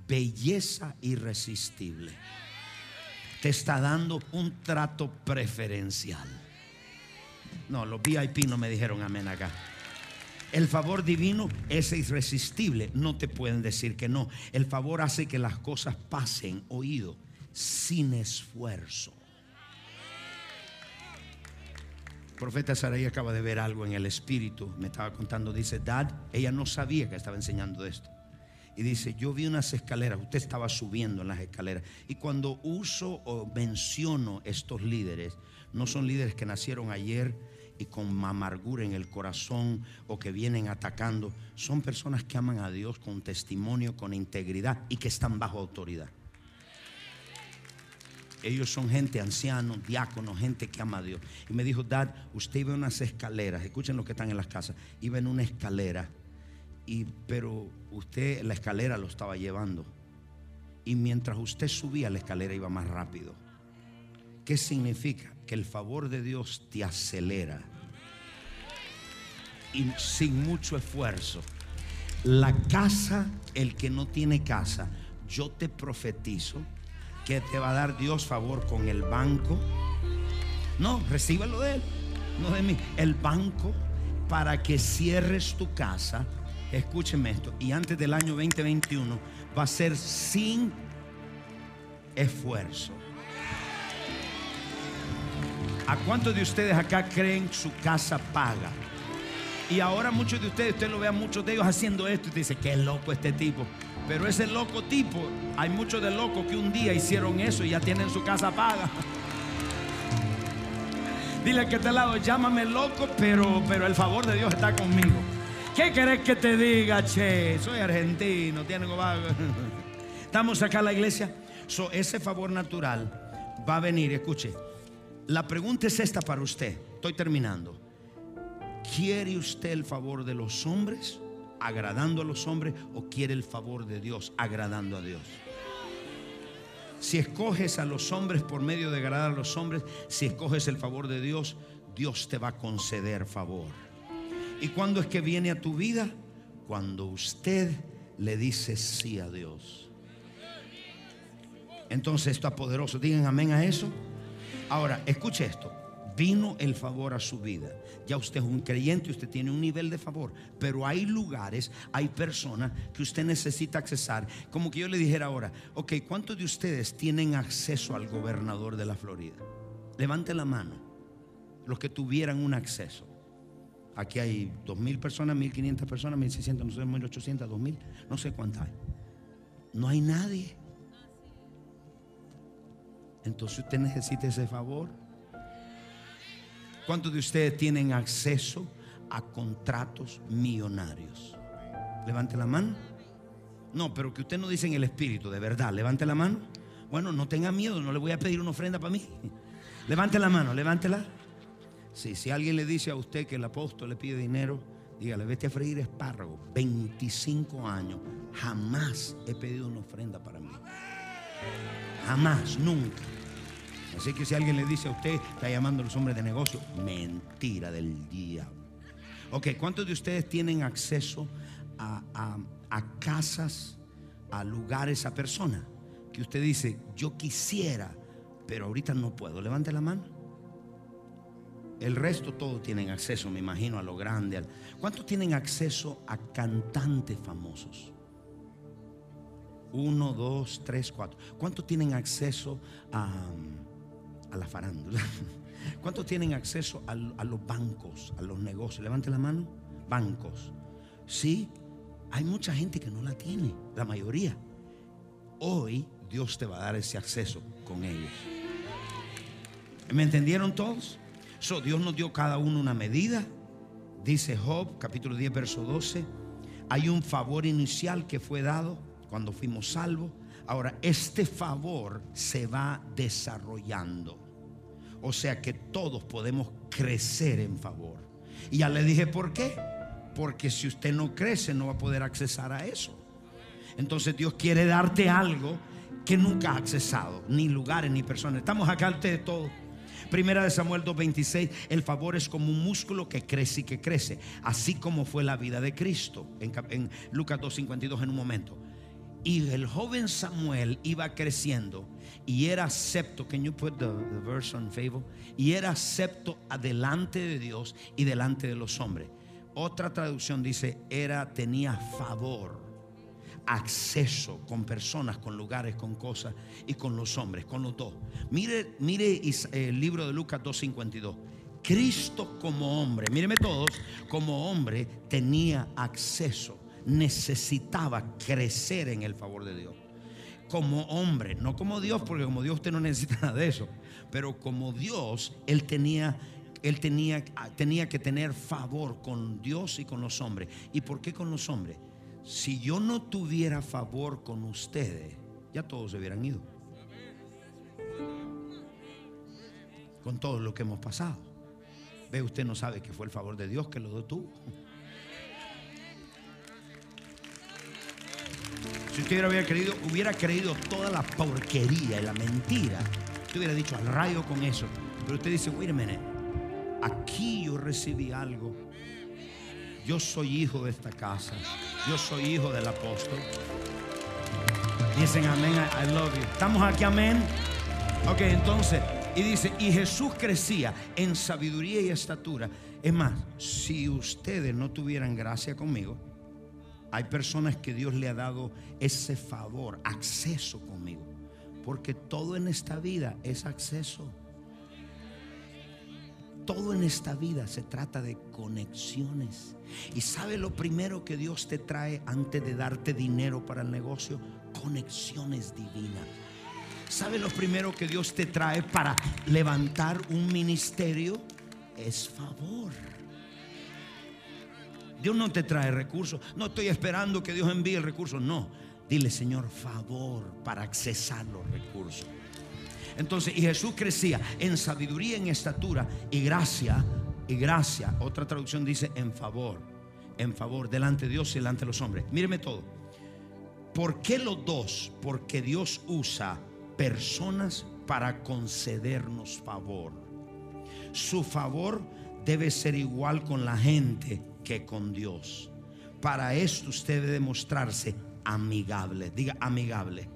Speaker 1: belleza irresistible. Te está dando un trato preferencial. No, los VIP no me dijeron amén acá. El favor divino es irresistible. No te pueden decir que no. El favor hace que las cosas pasen, oído, sin esfuerzo. profeta Sarai acaba de ver algo en el espíritu. Me estaba contando, dice, Dad, ella no sabía que estaba enseñando esto. Y dice, yo vi unas escaleras, usted estaba subiendo en las escaleras. Y cuando uso o menciono estos líderes, no son líderes que nacieron ayer, y con amargura en el corazón o que vienen atacando, son personas que aman a Dios con testimonio, con integridad y que están bajo autoridad. Ellos son gente ancianos, diáconos, gente que ama a Dios. Y me dijo, Dad, usted iba en unas escaleras, escuchen lo que están en las casas, iba en una escalera, y, pero usted la escalera lo estaba llevando. Y mientras usted subía, la escalera iba más rápido. ¿Qué significa? Que el favor de Dios te acelera y sin mucho esfuerzo. La casa, el que no tiene casa, yo te profetizo que te va a dar Dios favor con el banco. No, recíbelo de él, no de mí. El banco para que cierres tu casa. Escúcheme esto. Y antes del año 2021 va a ser sin esfuerzo. ¿A cuántos de ustedes acá creen su casa paga? Y ahora muchos de ustedes, usted lo vea muchos de ellos haciendo esto y dice, qué loco este tipo. Pero ese loco tipo, hay muchos de locos que un día hicieron eso y ya tienen su casa paga. Dile que este lado, llámame loco, pero, pero el favor de Dios está conmigo. ¿Qué querés que te diga, che? Soy argentino, tiene Estamos acá en la iglesia. ese favor natural va a venir, escuche. La pregunta es esta para usted. Estoy terminando. ¿Quiere usted el favor de los hombres, agradando a los hombres, o quiere el favor de Dios, agradando a Dios? Si escoges a los hombres por medio de agradar a los hombres, si escoges el favor de Dios, Dios te va a conceder favor. ¿Y cuándo es que viene a tu vida? Cuando usted le dice sí a Dios. Entonces esto es poderoso. Digan amén a eso. Ahora, escuche esto vino el favor a su vida. Ya usted es un creyente, usted tiene un nivel de favor, pero hay lugares, hay personas que usted necesita accesar. Como que yo le dijera ahora, ok, ¿cuántos de ustedes tienen acceso al gobernador de la Florida? Levante la mano, los que tuvieran un acceso. Aquí hay dos mil personas, mil quinientas personas, mil seiscientas, no sé, mil ochocientas, dos mil, no sé cuántas hay. No hay nadie. Entonces usted necesita ese favor. ¿Cuántos de ustedes tienen acceso a contratos millonarios? Levante la mano. No, pero que usted no dice en el espíritu, de verdad. Levante la mano. Bueno, no tenga miedo, no le voy a pedir una ofrenda para mí. Levante la mano, levántela. Sí, si alguien le dice a usted que el apóstol le pide dinero, dígale, vete a freír espárragos. 25 años, jamás he pedido una ofrenda para mí. Jamás, nunca. Así que si alguien le dice a usted, está llamando a los hombres de negocio, mentira del diablo. Ok, ¿cuántos de ustedes tienen acceso a, casas, a lugares, a personas? Que usted dice, yo quisiera, pero ahorita no puedo. Levante la mano. El resto todos tienen acceso, me imagino, a lo grande. ¿Cuántos tienen acceso a cantantes famosos? Uno, dos, tres, cuatro. ¿Cuántos tienen acceso a a la farándula. ¿Cuántos tienen acceso a, los bancos, a los negocios? Levante la mano. Bancos. Sí, hay mucha gente que no la tiene, la mayoría. Hoy Dios te va a dar ese acceso con ellos. ¿Me entendieron todos? Dios nos dio cada uno una medida. Dice Job, capítulo 10, verso 12. Hay un favor inicial que fue dado cuando fuimos salvos. Ahora, este favor se va desarrollando. O sea que todos podemos crecer en favor. Y ya le dije por qué. Porque si usted no crece, no va a poder accesar a eso. Entonces Dios quiere darte algo que nunca ha accesado, ni lugares, ni personas. Estamos acá ustedes todos. Primera de Samuel 2.26, el favor es como un músculo que crece y que crece, así como fue la vida de Cristo en, en Lucas 2.52 en un momento. Y el joven Samuel iba creciendo y era acepto. Can you put the, verse on favor? Y era acepto adelante de Dios y delante de los hombres. Otra traducción dice, era, tenía favor, acceso con personas, con lugares, con cosas y con los hombres, con los dos. Mire, mire el libro de Lucas 2.52. Cristo como hombre, míreme todos, como hombre tenía acceso, necesitaba crecer en el favor de Dios. Como hombre, no como Dios, porque como Dios usted no necesita nada de eso, pero como Dios, él tenía él tenía, tenía que tener favor con Dios y con los hombres. ¿Y por qué con los hombres? Si yo no tuviera favor con ustedes, ya todos se hubieran ido. Con todo lo que hemos pasado. Ve, usted no sabe que fue el favor de Dios que lo detuvo. Si usted hubiera creído, hubiera creído toda la porquería y la mentira, usted hubiera dicho al rayo con eso. Pero usted dice, wait a minute aquí yo recibí algo. Yo soy hijo de esta casa. Yo soy hijo del apóstol. Dicen amén, I love you. ¿Estamos aquí, amén? Ok, entonces, y dice, y Jesús crecía en sabiduría y estatura. Es más, si ustedes no tuvieran gracia conmigo, hay personas que Dios le ha dado ese favor, acceso conmigo. Porque todo en esta vida es acceso. Todo en esta vida se trata de conexiones. Y sabe lo primero que Dios te trae antes de darte dinero para el negocio? Conexiones divinas. ¿Sabe lo primero que Dios te trae para levantar un ministerio? Es favor. Dios no te trae recursos. No estoy esperando que Dios envíe el recurso. No. Dile, Señor, favor para accesar los recursos. Entonces, y Jesús crecía en sabiduría, en estatura y gracia, y gracia. Otra traducción dice en favor, en favor, delante de Dios y delante de los hombres. Míreme todo. ¿Por qué los dos? Porque Dios usa personas para concedernos favor. Su favor debe ser igual con la gente que con Dios. Para esto usted debe demostrarse amigable. Diga amigable.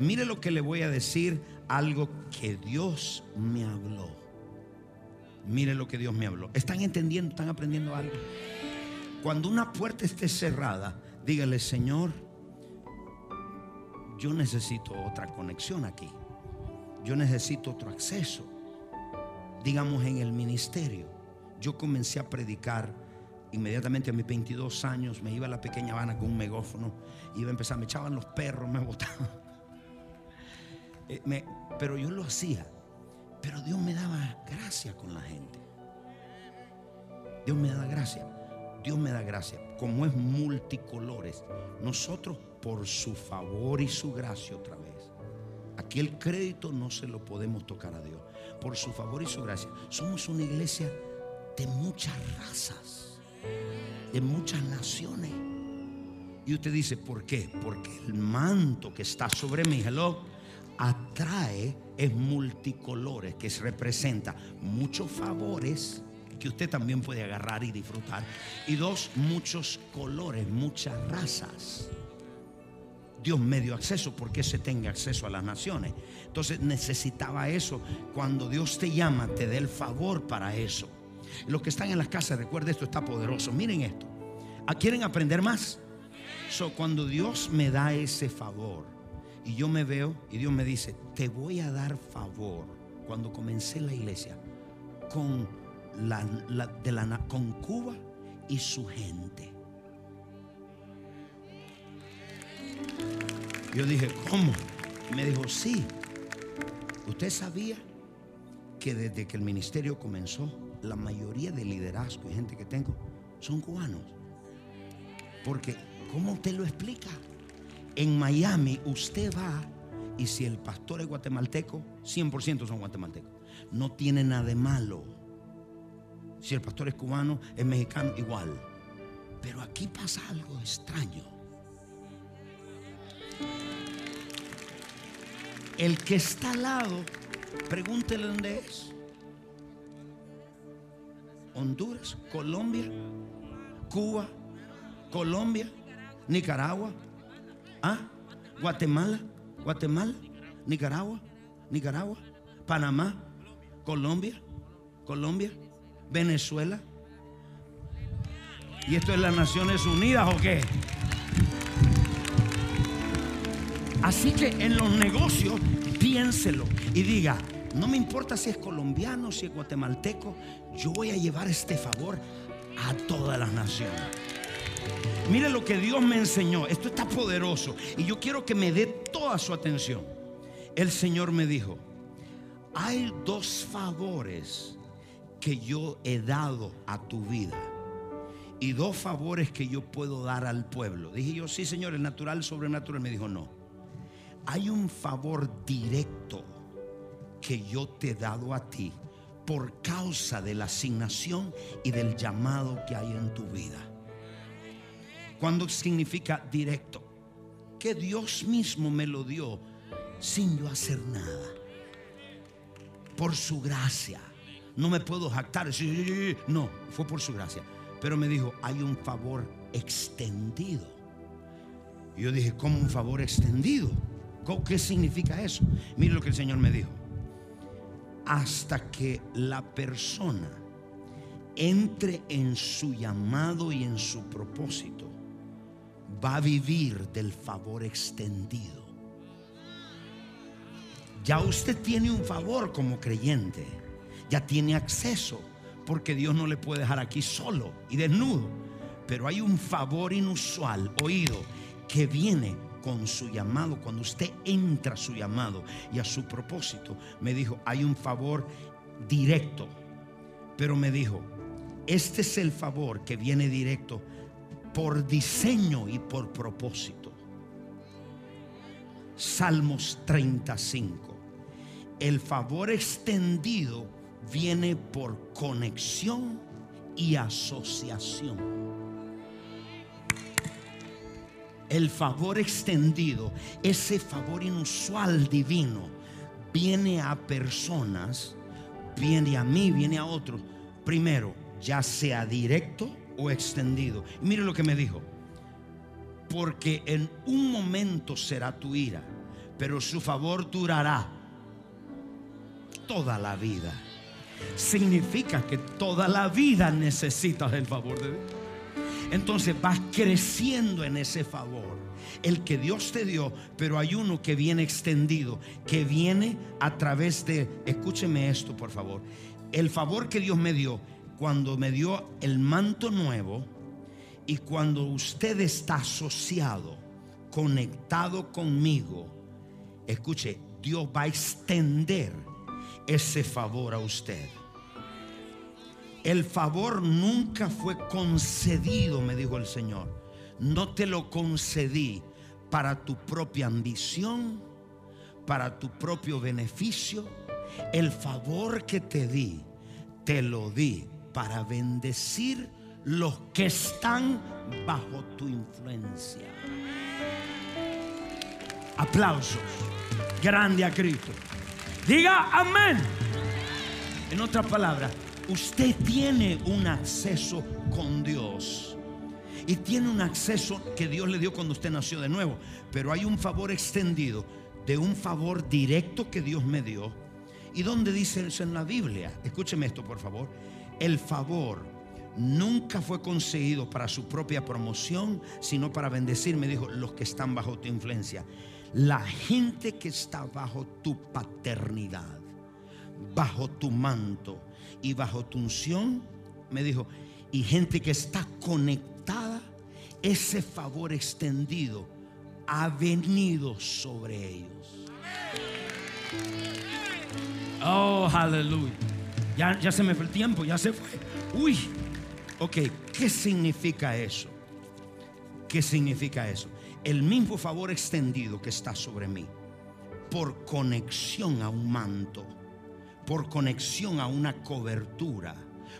Speaker 1: Mire lo que le voy a decir, algo que Dios me habló. Mire lo que Dios me habló. ¿Están entendiendo? ¿Están aprendiendo algo? Cuando una puerta esté cerrada, dígale, Señor, yo necesito otra conexión aquí. Yo necesito otro acceso. Digamos en el ministerio. Yo comencé a predicar inmediatamente a mis 22 años. Me iba a la pequeña Habana con un megófono. Iba a empezar, me echaban los perros, me botaban. Eh, pero yo lo hacía. Pero Dios me daba gracia con la gente. Dios me da gracia. Dios me da gracia. Como es multicolores. Nosotros por su favor y su gracia otra vez. Aquí el crédito no se lo podemos tocar a Dios. Por su favor y su gracia. Somos una iglesia de muchas razas. De muchas naciones. Y usted dice, ¿por qué? Porque el manto que está sobre mí, hello, atrae es multicolores, que representa muchos favores que usted también puede agarrar y disfrutar. Y dos, muchos colores, muchas razas. Dios me dio acceso porque se tenga acceso a las naciones. Entonces necesitaba eso. Cuando Dios te llama, te dé el favor para eso. Los que están en las casas, recuerden esto está poderoso. Miren esto. ¿Ah, ¿Quieren aprender más? So, cuando Dios me da ese favor, y yo me veo y Dios me dice, te voy a dar favor cuando comencé la iglesia con, la, de la, con Cuba y su gente. Yo dije, ¿cómo? me dijo, sí. ¿Usted sabía que desde que el ministerio comenzó, la mayoría de liderazgo y gente que tengo son cubanos? Porque, ¿cómo usted lo explica? En Miami usted va y si el pastor es guatemalteco, 100% son guatemaltecos. No tiene nada de malo. Si el pastor es cubano, es mexicano, igual. Pero aquí pasa algo extraño. El que está al lado, pregúntele dónde es. Honduras, Colombia, Cuba, Colombia, Nicaragua, ¿ah? Guatemala, Guatemala, Nicaragua, Nicaragua, Panamá, Colombia, Colombia, Venezuela. ¿Y esto es las Naciones Unidas o qué? Así que en los negocios piénselo y diga, no me importa si es colombiano, si es guatemalteco, yo voy a llevar este favor a todas las naciones. Mire lo que Dios me enseñó. Esto está poderoso. Y yo quiero que me dé toda su atención. El Señor me dijo, hay dos favores que yo he dado a tu vida. Y dos favores que yo puedo dar al pueblo. Dije yo, sí, Señor, el natural, sobrenatural. Me dijo, no. Hay un favor directo que yo te he dado a ti por causa de la asignación y del llamado que hay en tu vida. Cuando significa directo, que Dios mismo me lo dio sin yo hacer nada. Por su gracia. No me puedo jactar. No, fue por su gracia. Pero me dijo, hay un favor extendido. Yo dije, ¿cómo un favor extendido? ¿Qué significa eso? Mire lo que el Señor me dijo. Hasta que la persona entre en su llamado y en su propósito, va a vivir del favor extendido. Ya usted tiene un favor como creyente, ya tiene acceso, porque Dios no le puede dejar aquí solo y desnudo. Pero hay un favor inusual, oído, que viene con su llamado. Cuando usted entra a su llamado y a su propósito, me dijo, hay un favor directo. Pero me dijo, este es el favor que viene directo por diseño y por propósito. Salmos 35. El favor extendido viene por conexión y asociación. El favor extendido, ese favor inusual divino, viene a personas, viene a mí, viene a otros. Primero, ya sea directo o extendido. Y mire lo que me dijo. Porque en un momento será tu ira, pero su favor durará toda la vida. Significa que toda la vida necesitas el favor de Dios. Entonces vas creciendo en ese favor. El que Dios te dio, pero hay uno que viene extendido, que viene a través de, escúcheme esto por favor, el favor que Dios me dio cuando me dio el manto nuevo y cuando usted está asociado, conectado conmigo, escuche, Dios va a extender ese favor a usted. El favor nunca fue concedido, me dijo el Señor. No te lo concedí para tu propia ambición, para tu propio beneficio. El favor que te di, te lo di para bendecir los que están bajo tu influencia. Aplausos. Grande a Cristo. Diga amén. En otras palabras, usted tiene un acceso con Dios. Y tiene un acceso que Dios le dio cuando usted nació de nuevo. Pero hay un favor extendido de un favor directo que Dios me dio. ¿Y dónde dice eso en la Biblia? Escúcheme esto, por favor el favor nunca fue conseguido para su propia promoción, sino para bendecir, me dijo, los que están bajo tu influencia. La gente que está bajo tu paternidad, bajo tu manto y bajo tu unción, me dijo, y gente que está conectada, ese favor extendido ha venido sobre ellos. Oh, aleluya. Ya, se me fue el tiempo, ya se fue. Uy, ok, ¿qué significa eso? ¿Qué significa eso? El mismo favor extendido que está sobre mí, por conexión a un manto, por conexión a una cobertura,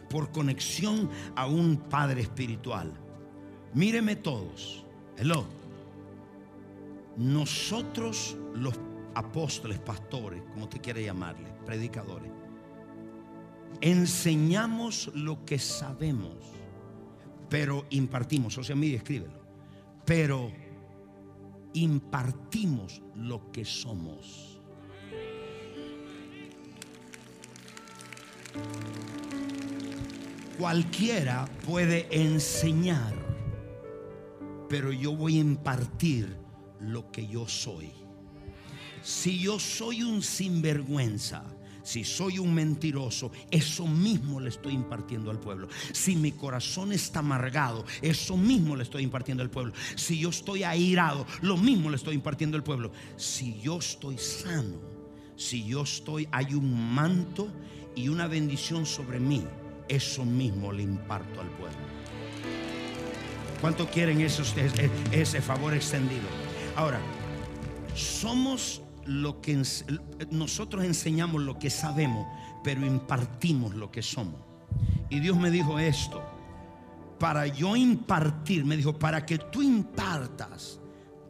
Speaker 1: por conexión a un Padre espiritual. Míreme todos. Hello. Nosotros los apóstoles, pastores, como te quiere llamarle, predicadores, enseñamos lo que sabemos, pero impartimos. O sea, mire, escríbelo. Pero impartimos lo que somos. Cualquiera puede enseñar, pero yo voy a impartir lo que yo soy. Si yo soy un sinvergüenza, si soy un mentiroso, eso mismo le estoy impartiendo al pueblo. Si mi corazón está amargado, eso mismo le estoy impartiendo al pueblo. Si yo estoy airado, lo mismo le estoy impartiendo al pueblo. Si yo estoy sano, si yo estoy, hay un manto y una bendición sobre mí, eso mismo le imparto al pueblo. ¿Cuánto quieren esos, ese, ese favor extendido? Ahora, somos lo que nosotros enseñamos lo que sabemos, pero impartimos lo que somos. Y Dios me dijo esto, para yo impartir, me dijo, para que tú impartas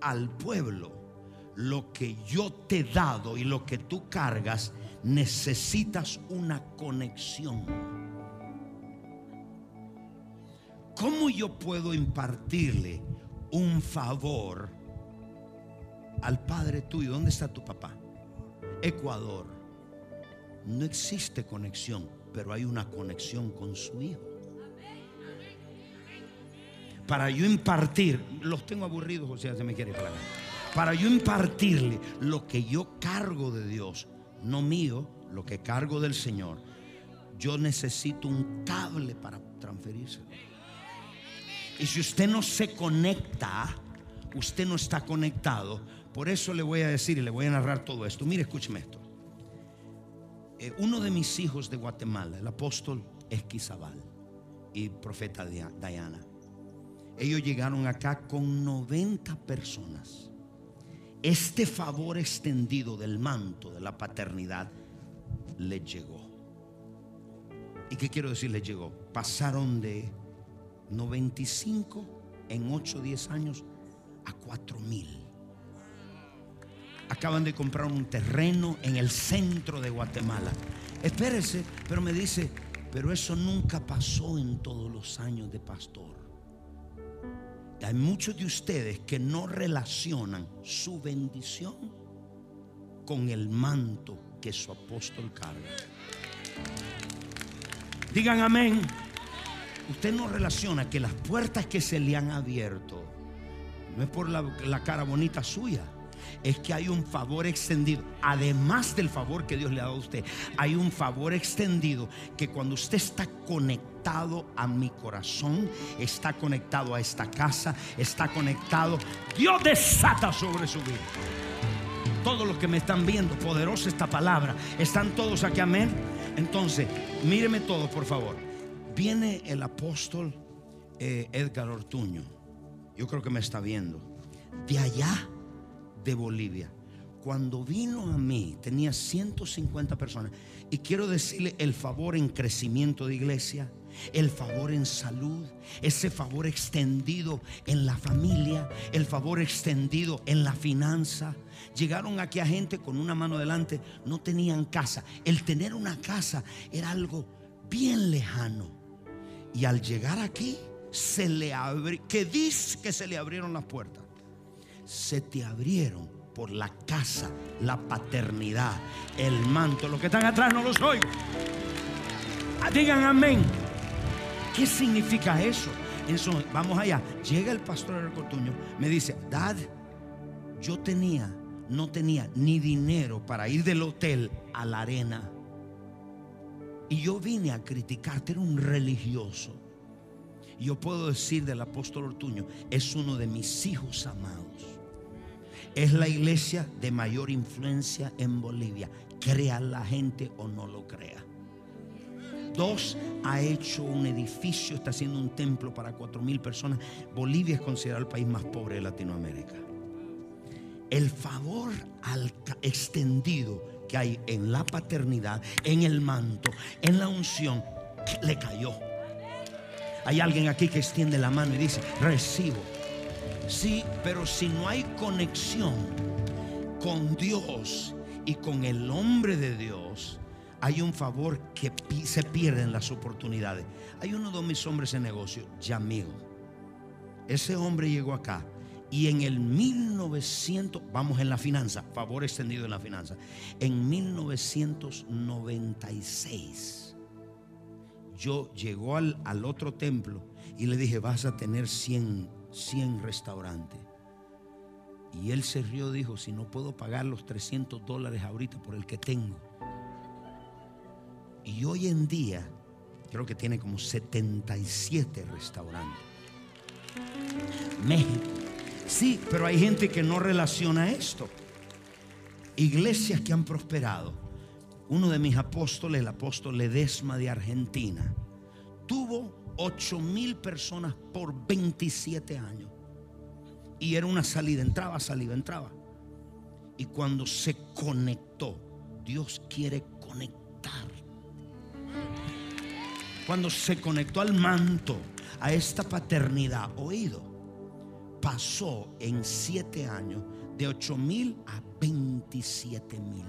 Speaker 1: al pueblo lo que yo te he dado y lo que tú cargas, necesitas una conexión. ¿Cómo yo puedo impartirle un favor al padre tuyo? ¿Dónde está tu papá? Ecuador. No existe conexión, pero hay una conexión con su hijo. Para yo impartir, los tengo aburridos, o sea, se me quiere plagar. Para yo impartirle lo que yo cargo de Dios, no mío, lo que cargo del Señor, yo necesito un cable para transferírselo. Y si usted no se conecta, usted no está conectado. Por eso le voy a decir y le voy a narrar todo esto. Mire, escúcheme esto. Eh, uno de mis hijos de Guatemala, el apóstol Esquizabal y profeta Diana, ellos llegaron acá con 90 personas. Este favor extendido del manto de la paternidad les llegó. ¿Y qué quiero decir les llegó? Pasaron de 95 en 8 o 10 años a 4 mil. Acaban de comprar un terreno en el centro de Guatemala. Espérese, pero me dice, pero eso nunca pasó en todos los años de pastor. Hay muchos de ustedes que no relacionan su bendición con el manto que su apóstol carga. Digan amén. Usted no relaciona que las puertas que se le han abierto no es por la, cara bonita suya. Es que hay un favor extendido. Además del favor que Dios le ha dado a usted, hay un favor extendido que cuando usted está conectado a mi corazón, está conectado a esta casa, está conectado, Dios desata sobre su vida. Todos los que me están viendo, poderosa esta palabra, están todos aquí, amén. Entonces, míreme todo, por favor. Viene el apóstol eh, Edgar Ortuño yo creo que me está viendo, de allá de Bolivia. Cuando vino a mí tenía 150 personas. Y quiero decirle el favor en crecimiento de iglesia, el favor en salud, ese favor extendido en la familia, el favor extendido en la finanza. Llegaron aquí a gente con una mano delante, no tenían casa. El tener una casa era algo bien lejano. Y al llegar aquí, se le abre, que dice que se le abrieron las puertas. Se te abrieron por la casa, la paternidad, el manto. Los que están atrás no los oigo. Ah, digan amén. ¿Qué significa eso? eso? Vamos allá. Llega el pastor Cotuño, me dice, Dad, yo tenía, no tenía ni dinero para ir del hotel a la arena. Y yo vine a criticarte, era un religioso. Yo puedo decir del apóstol Ortuño, es uno de mis hijos amados. Es la iglesia de mayor influencia en Bolivia. Crea la gente o no lo crea. Dos, ha hecho un edificio, está haciendo un templo para cuatro mil personas. Bolivia es considerado el país más pobre de Latinoamérica. El favor extendido que hay en la paternidad, en el manto, en la unción, le cayó. Hay alguien aquí que extiende la mano y dice, recibo. Sí, pero si no hay conexión con Dios y con el hombre de Dios, hay un favor que se pierden las oportunidades. Hay uno de mis hombres en negocio, Yamil. Ese hombre llegó acá y en el 1900, vamos en la finanza, favor extendido en la finanza, en 1996, yo llegó al, al otro templo y le dije, vas a tener 100, 100 restaurantes. Y él se rió, dijo, si no puedo pagar los 300 dólares ahorita por el que tengo. Y hoy en día, creo que tiene como 77 restaurantes. México. Sí, pero hay gente que no relaciona esto. Iglesias que han prosperado. Uno de mis apóstoles, el apóstol Ledesma de Argentina, tuvo 8 mil personas por 27 años. Y era una salida, entraba, salida, entraba. Y cuando se conectó, Dios quiere conectar. Cuando se conectó al manto, a esta paternidad, oído pasó en siete años de 8 mil a 27 mil.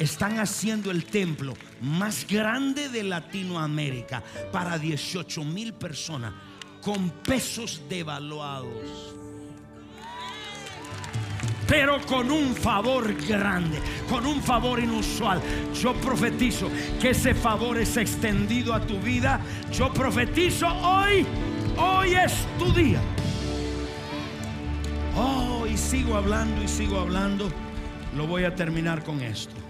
Speaker 1: Están haciendo el templo más grande de Latinoamérica para 18 mil personas con pesos devaluados. Pero con un favor grande, con un favor inusual. Yo profetizo que ese favor es extendido a tu vida. Yo profetizo hoy, hoy es tu día. Oh, y sigo hablando y sigo hablando. Lo voy a terminar con esto.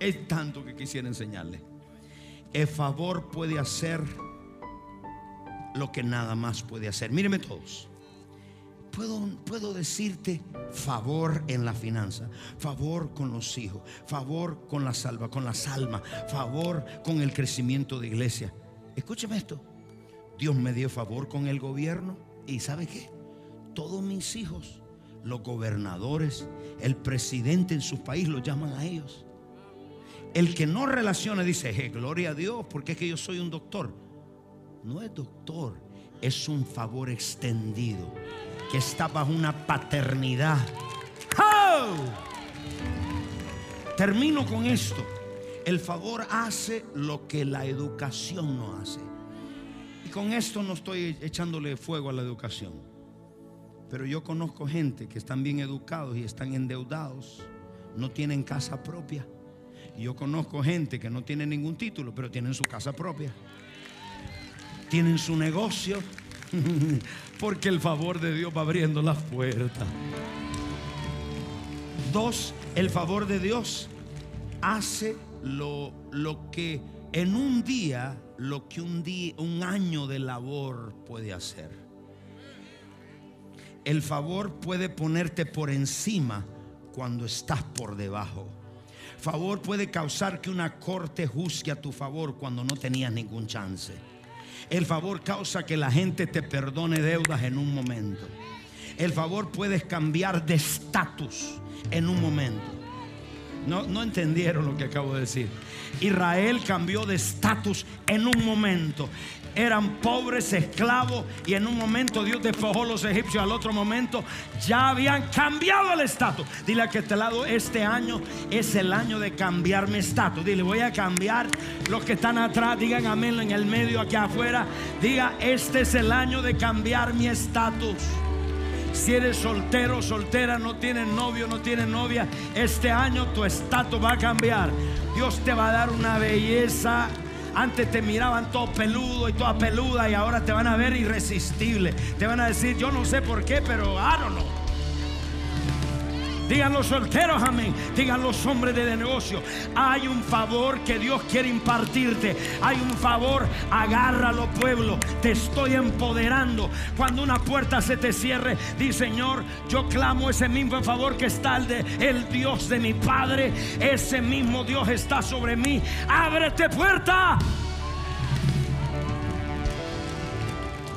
Speaker 1: Es tanto que quisiera enseñarle. El favor puede hacer lo que nada más puede hacer. Míreme todos. Puedo, puedo, decirte favor en la finanza, favor con los hijos, favor con la salva, con las almas, favor con el crecimiento de iglesia. Escúcheme esto. Dios me dio favor con el gobierno y ¿sabe qué? todos mis hijos, los gobernadores, el presidente en su país, lo llaman a ellos. El que no relaciona dice, gloria a Dios, porque es que yo soy un doctor. No es doctor, es un favor extendido que está bajo una paternidad. ¡Oh! Termino con esto. El favor hace lo que la educación no hace. Y con esto no estoy echándole fuego a la educación. Pero yo conozco gente que están bien educados y están endeudados, no tienen casa propia. Yo conozco gente que no tiene ningún título, pero tienen su casa propia. Tienen su negocio, porque el favor de Dios va abriendo las puertas. Dos, el favor de Dios hace lo, lo que en un día, lo que un día, un año de labor puede hacer. El favor puede ponerte por encima cuando estás por debajo. Favor puede causar que una corte juzgue a tu favor cuando no tenías ningún chance. El favor causa que la gente te perdone deudas en un momento. El favor puede cambiar de estatus en un momento. No entendieron lo que acabo de decir. Israel cambió de estatus en un momento eran pobres, esclavos, y en un momento Dios despojó a los egipcios, al otro momento ya habían cambiado el estatus. Dile a que este lado, este año es el año de cambiar mi estatus. Dile, voy a cambiar. Los que están atrás, digan amén en el medio, aquí afuera. Diga, este es el año de cambiar mi estatus. Si eres soltero, soltera, no tienes novio, no tienes novia, este año tu estatus va a cambiar. Dios te va a dar una belleza antes te miraban todo peludo y toda peluda y ahora te van a ver irresistible. Te van a decir, yo no sé por qué, pero I don't know. Digan los solteros, amén. Digan los hombres de negocio. Hay un favor que Dios quiere impartirte. Hay un favor, agárralo pueblo. Te estoy empoderando. Cuando una puerta se te cierre, di Señor, yo clamo ese mismo favor que está el de el Dios de mi Padre. Ese mismo Dios está sobre mí. Ábrete puerta.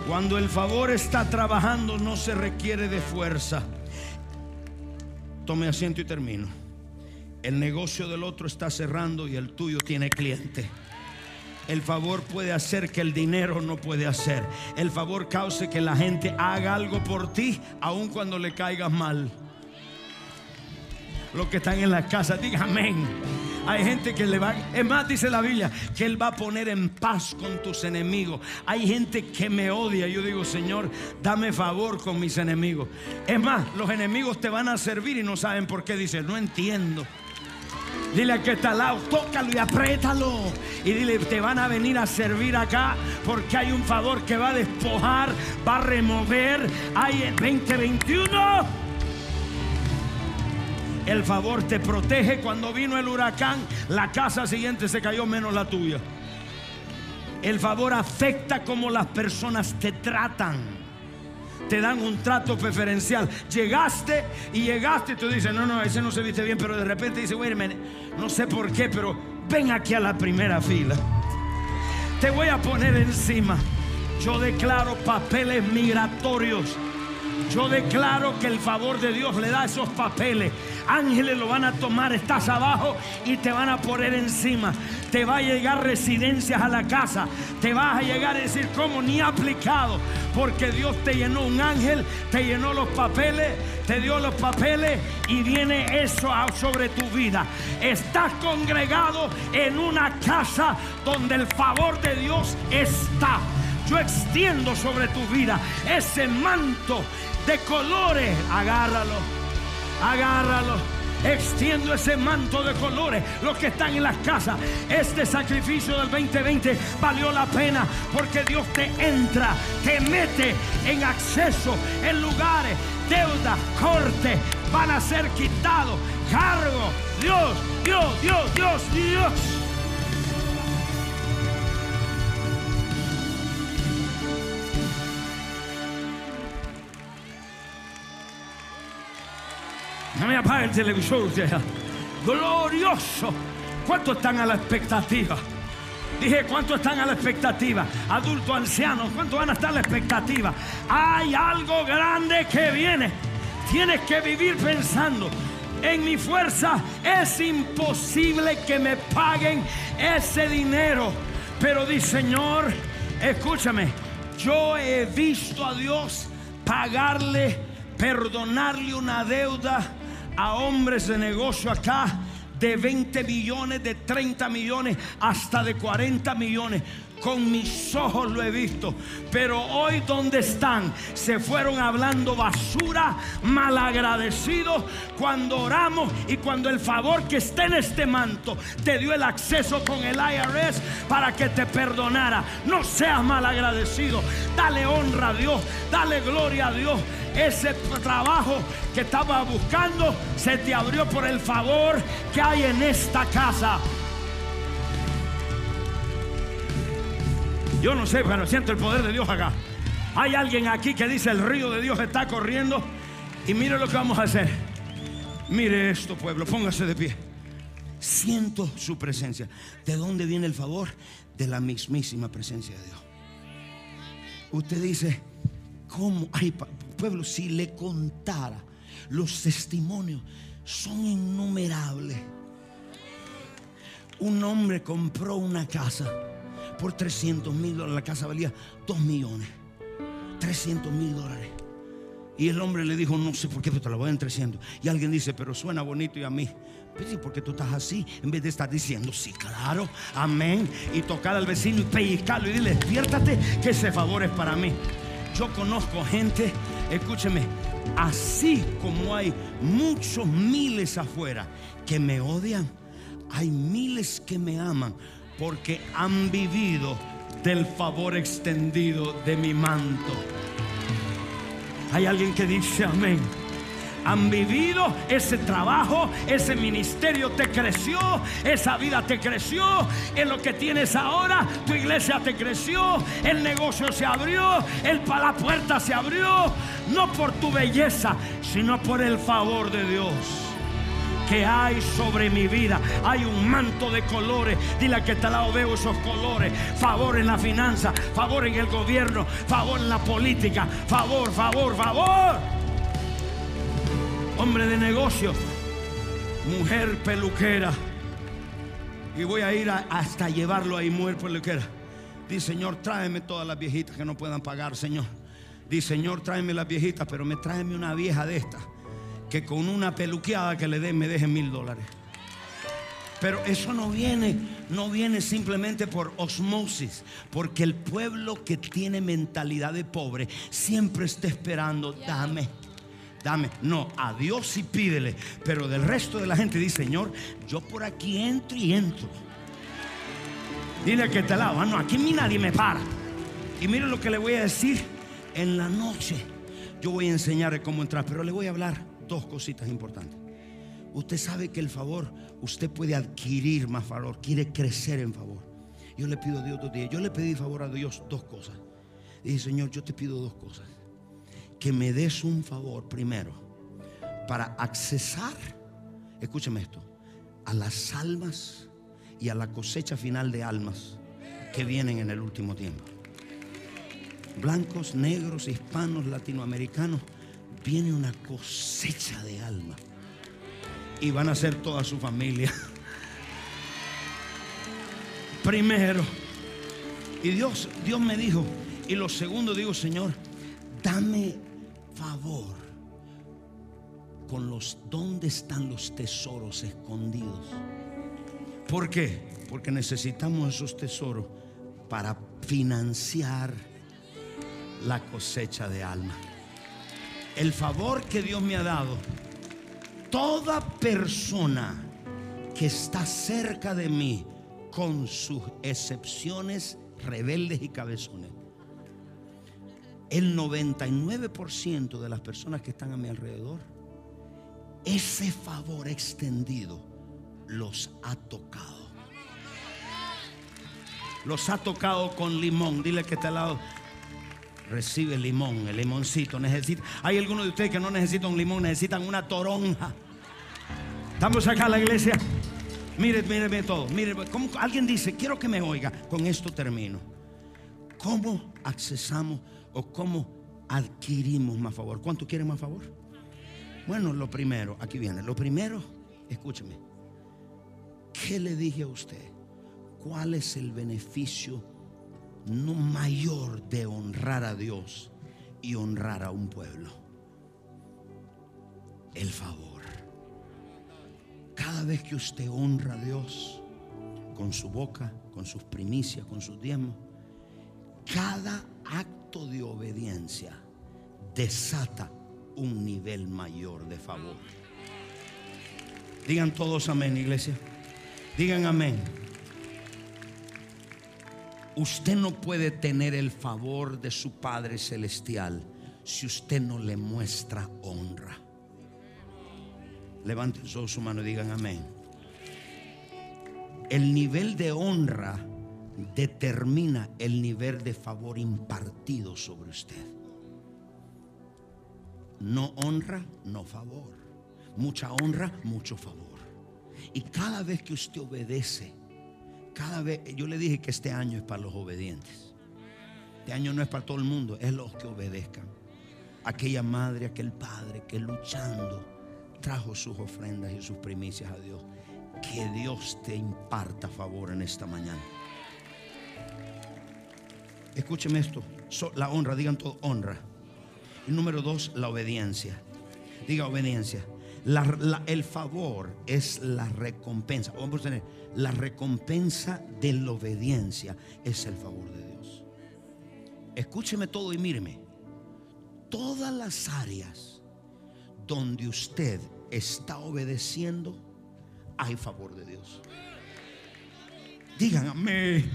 Speaker 1: Cuando el favor está trabajando no se requiere de fuerza. Tome asiento y termino. El negocio del otro está cerrando y el tuyo tiene cliente. El favor puede hacer que el dinero no puede hacer. El favor cause que la gente haga algo por ti, aun cuando le caigas mal. Los que están en la casa, digan amén. Hay gente que le va, es más, dice la Biblia, que Él va a poner en paz con tus enemigos. Hay gente que me odia. Yo digo, Señor, dame favor con mis enemigos. Es más, los enemigos te van a servir y no saben por qué. Dice, no entiendo. Dile al que está al lado, tócalo y apriétalo. Y dile, te van a venir a servir acá porque hay un favor que va a despojar, va a remover. Hay el 2021. El favor te protege. Cuando vino el huracán, la casa siguiente se cayó menos la tuya. El favor afecta como las personas te tratan. Te dan un trato preferencial. Llegaste y llegaste y tú dices, no, no, ese no se viste bien, pero de repente dice, wait no sé por qué, pero ven aquí a la primera fila. Te voy a poner encima. Yo declaro papeles migratorios yo declaro que el favor de Dios le da esos papeles. Ángeles lo van a tomar, estás abajo y te van a poner encima. Te va a llegar residencias a la casa. Te vas a llegar a decir cómo ni aplicado. Porque Dios te llenó un ángel, te llenó los papeles, te dio los papeles y viene eso sobre tu vida. Estás congregado en una casa donde el favor de Dios está. Yo extiendo sobre tu vida ese manto de colores. Agárralo, agárralo. Extiendo ese manto de colores. Los que están en las casas. Este sacrificio del 2020 valió la pena porque Dios te entra, te mete en acceso, en lugares, deuda, corte. Van a ser quitados. Cargo. Dios, Dios, Dios, Dios, Dios. No me apague el televisor. Glorioso. ¿Cuántos están a la expectativa? Dije, ¿cuántos están a la expectativa? Adultos, ancianos, ¿cuántos van a estar a la expectativa? Hay algo grande que viene. Tienes que vivir pensando. En mi fuerza es imposible que me paguen ese dinero. Pero di, Señor, escúchame, yo he visto a Dios pagarle, perdonarle una deuda a hombres de negocio acá de 20 millones, de 30 millones, hasta de 40 millones. Con mis ojos lo he visto. Pero hoy donde están, se fueron hablando basura, malagradecidos, cuando oramos y cuando el favor que está en este manto te dio el acceso con el IRS para que te perdonara. No seas malagradecido. Dale honra a Dios, dale gloria a Dios ese trabajo que estaba buscando se te abrió por el favor que hay en esta casa. Yo no sé, pero siento el poder de Dios acá. Hay alguien aquí que dice el río de Dios está corriendo. Y mire lo que vamos a hacer. Mire esto, pueblo, póngase de pie. Siento su presencia. ¿De dónde viene el favor? De la mismísima presencia de Dios. Usted dice, ¿cómo? Pueblo, si le contara los testimonios, son innumerables. Un hombre compró una casa por 300 mil dólares. La casa valía 2 millones. 300 mil dólares. Y el hombre le dijo, no sé por qué, pero te la voy en 300. Y alguien dice, pero suena bonito y a mí. Pues sí, porque tú estás así, en vez de estar diciendo, sí, claro, amén. Y tocar al vecino y pellizcarlo y dile, despiértate, que ese favor es para mí. Yo conozco gente, escúcheme, así como hay muchos miles afuera que me odian, hay miles que me aman porque han vivido del favor extendido de mi manto. Hay alguien que dice amén han vivido, ese trabajo, ese ministerio te creció, esa vida te creció, en lo que tienes ahora, tu iglesia te creció, el negocio se abrió, el, la puerta se abrió, no por tu belleza, sino por el favor de Dios que hay sobre mi vida. Hay un manto de colores. Dile que te lado veo esos colores. Favor en la finanza, favor en el gobierno, favor en la política. Favor, favor, favor hombre de negocio, mujer peluquera, Y voy a ir a- hasta llevarlo ahí muerto por lo que era. Dice, Señor, tráeme todas las viejitas que no puedan pagar, Señor. Dice, Señor, tráeme las viejitas, pero me tráeme una vieja de estas. Que con una peluqueada que le dé me deje mil dólares. Pero eso no viene, no viene simplemente por osmosis, porque el pueblo que tiene mentalidad de pobre siempre está esperando, dame, dame. No, a Dios sí pídele, pero del resto de la gente dice, Señor, yo por aquí entro y entro. Dile que te lado, ah, no, aquí nadie me para. Y mire lo que le voy a decir en la noche. Yo voy a enseñarle cómo entrar, pero le voy a hablar dos cositas importantes. Usted sabe que el favor, usted puede adquirir más favor, quiere crecer en favor. Yo le pido a Dios dos días. Yo le pedí favor a Dios dos cosas. Dije, Señor, yo te pido dos cosas. Que me des un favor primero para accesar, escúcheme esto, a las almas y a la cosecha final de almas que vienen en el último tiempo. Blancos, negros, hispanos, latinoamericanos, viene una cosecha de almas y van a ser toda su familia. Primero. Y Dios, Dios me dijo, y lo segundo digo, Señor, dame favor con los dónde están los tesoros escondidos. ¿Por qué? Porque necesitamos esos tesoros para financiar la cosecha de alma. El favor que Dios me ha dado toda persona que está cerca de mí, con sus excepciones rebeldes y cabezones, el 99% de las personas que están a mi alrededor, ese favor extendido los ha tocado. Los ha tocado con limón. Dile que está al lado. Recibe limón, el limoncito. Necesita. Hay algunos de ustedes que no necesitan un limón, necesitan una toronja. Estamos acá en la iglesia. Mire, mire todo. Mire, como alguien dice, quiero que me oiga. Con esto termino. ¿Cómo accesamos o cómo adquirimos más favor? ¿Cuánto quieren más favor? Bueno, lo primero, aquí viene. Lo primero, escúcheme. ¿Qué le dije a usted? ¿Cuál es el beneficio no mayor de honrar a Dios y honrar a un pueblo? El favor. Cada vez que usted honra a Dios con su boca, con sus primicias, con sus diezmos, cada acto de obediencia desata un nivel mayor de favor. Digan todos amén, iglesia. Digan amén. Usted no puede tener el favor de su Padre Celestial si usted no le muestra honra. Levanten su mano y digan amén. El nivel de honra determina el nivel de favor impartido sobre usted. No honra, no favor. Mucha honra, mucho favor. Y cada vez que usted obedece, cada vez, yo le dije que este año es para los obedientes. Este año no es para todo el mundo, es los que obedezcan. Aquella madre, aquel padre que luchando trajo sus ofrendas y sus primicias a Dios. Que Dios te imparta favor en esta mañana. Escúcheme esto, la honra, digan todo honra. Y número dos, la obediencia. Diga obediencia. El favor es la recompensa. Vamos a tener la recompensa de la obediencia es el favor de Dios. Escúcheme todo y míreme. Todas las áreas donde usted está obedeciendo, hay favor de Dios. Díganme.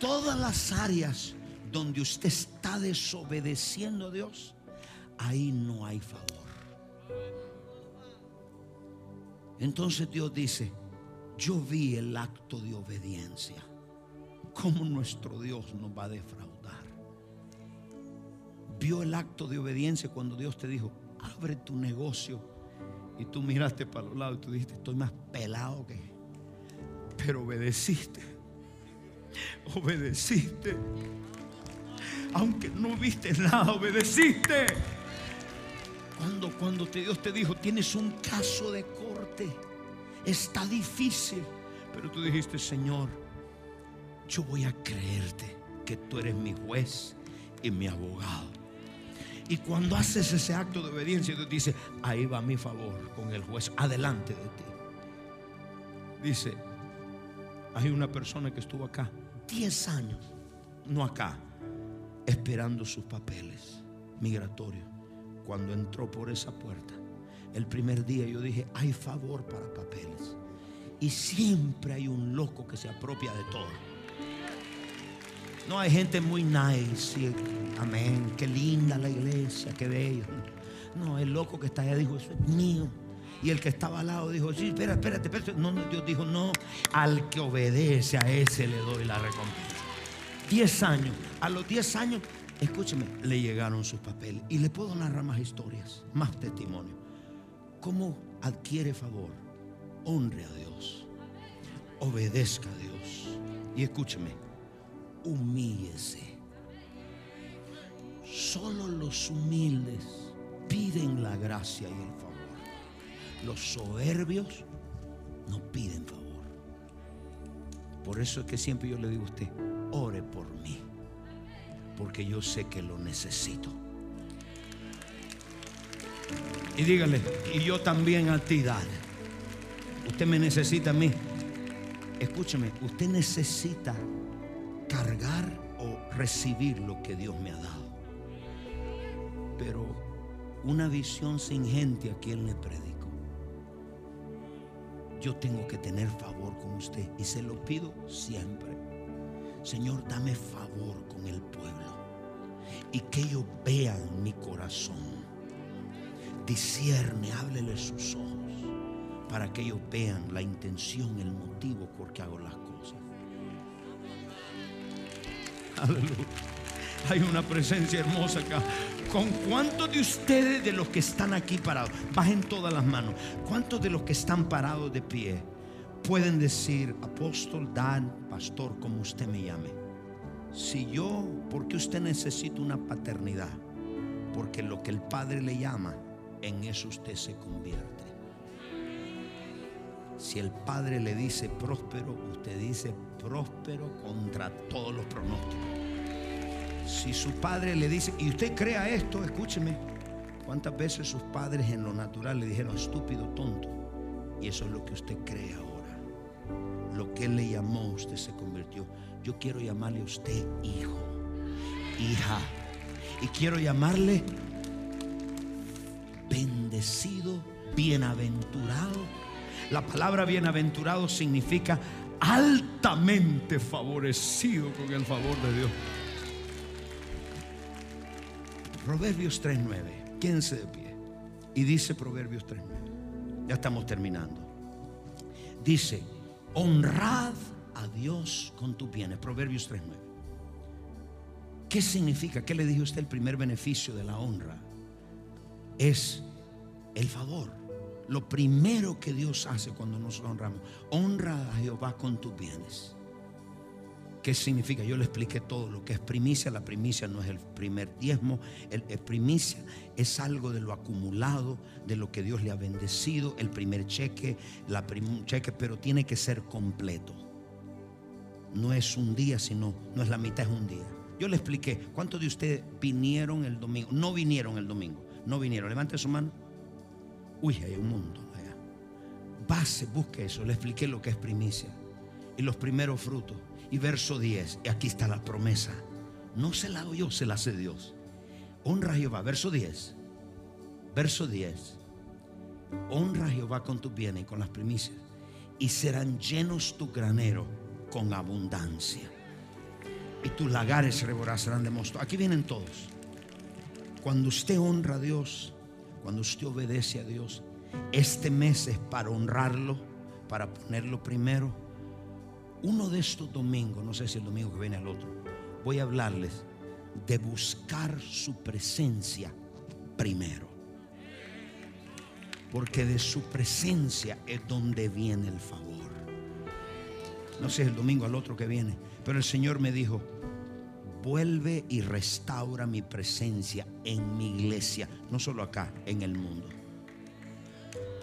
Speaker 1: Todas las áreas donde usted está desobedeciendo a Dios, ahí no hay favor. Entonces Dios dice, yo vi el acto de obediencia. ¿Cómo nuestro Dios nos va a defraudar? Vio el acto de obediencia cuando Dios te dijo, abre tu negocio. Y tú miraste para los lados y tú dijiste, estoy más pelado que... Pero obedeciste. Obedeciste. Aunque no viste nada, obedeciste. Cuando, cuando te- Dios te dijo, tienes un caso de corte. está difícil. Pero tú dijiste, Señor, yo voy a creerte que tú eres mi juez y mi abogado. Y cuando haces ese acto de obediencia, Dios dice, ahí va mi favor con el juez, adelante de ti. Dice, hay una persona que estuvo acá 10 años, no acá, esperando sus papeles migratorios. Cuando entró por esa puerta, el primer día yo dije, hay favor para papeles. Y siempre hay un loco que se apropia de todo. No hay gente muy nice. amén. Qué linda la iglesia, qué bello. No, el loco que está allá dijo, eso es mío. Y el que estaba al lado dijo, sí, espera, espérate, espérate. No, no, Dios dijo, no, al que obedece a ese le doy la recompensa. Diez años. A los diez años, escúcheme, le llegaron sus papeles. Y le puedo narrar más historias, más testimonios. ¿Cómo adquiere favor? Honre a Dios. Obedezca a Dios. Y escúcheme, humíllese. Solo los humildes piden la gracia y el favor. Los soberbios no piden favor. Por eso es que siempre yo le digo a usted, ore por mí, porque yo sé que lo necesito. Y dígale, y yo también a ti, dale. Usted me necesita a mí. Escúcheme, usted necesita cargar o recibir lo que Dios me ha dado. Pero una visión sin gente a quien le predico. Yo tengo que tener favor con usted y se lo pido siempre. Señor, dame favor con el pueblo y que ellos vean mi corazón. Discierne, háblele sus ojos para que ellos vean la intención, el motivo por qué hago las cosas. Aleluya. Hay una presencia hermosa acá. ¿Con cuántos de ustedes, de los que están aquí parados, bajen todas las manos, cuántos de los que están parados de pie pueden decir, apóstol, Dan, pastor, como usted me llame? Si yo, porque usted necesita una paternidad, porque lo que el Padre le llama, en eso usted se convierte. Si el Padre le dice próspero, usted dice próspero contra todos los pronósticos. Si su padre le dice, y usted crea esto, escúcheme, ¿cuántas veces sus padres en lo natural le dijeron estúpido, tonto? Y eso es lo que usted ahora. Lo que él le llamó, usted se convirtió. Yo quiero llamarle a usted hijo, hija. Y quiero llamarle bendecido, bienaventurado. La palabra bienaventurado significa altamente favorecido con el favor de Dios. Proverbios 3.9. Quédense de pie. Y dice Proverbios 3.9. Ya estamos terminando. Dice, honrad a Dios con tus bienes. Proverbios 3.9. ¿Qué significa? ¿Qué le dijo usted? El primer beneficio de la honra es el favor. Lo primero que Dios hace cuando nos honramos, honra a Jehová con tus bienes. ¿Qué significa? Yo le expliqué todo lo que es primicia. La primicia no es el primer diezmo. El, primicia es algo de lo acumulado, de lo que Dios le ha bendecido. El primer cheque, la cheque, pero tiene que ser completo. No es un día, sino, no es la mitad, es un día. Yo le expliqué, ¿cuántos de ustedes vinieron el domingo? No vinieron el domingo, no vinieron. Levante su mano. Uy, hay un mundo allá. Base, busque eso. Le expliqué lo que es primicia y los primeros frutos. Verso 10, y aquí está la promesa. No se la hago yo, se la hace Dios. Honra a Jehová, verso 10. Verso 10. Honra a Jehová con tus bienes y con las primicias. Y serán llenos tu granero con abundancia. Y tus lagares serán de mosto. Aquí vienen todos. Cuando usted honra a Dios, cuando usted obedece a Dios, este mes es para honrarlo, para ponerlo primero uno de estos domingos, no sé si el domingo que viene al otro, voy a hablarles de buscar su presencia primero. Porque de su presencia es donde viene el favor. No sé el domingo al otro que viene, pero el Señor me dijo, vuelve y restaura mi presencia en mi iglesia, no solo acá, en el mundo.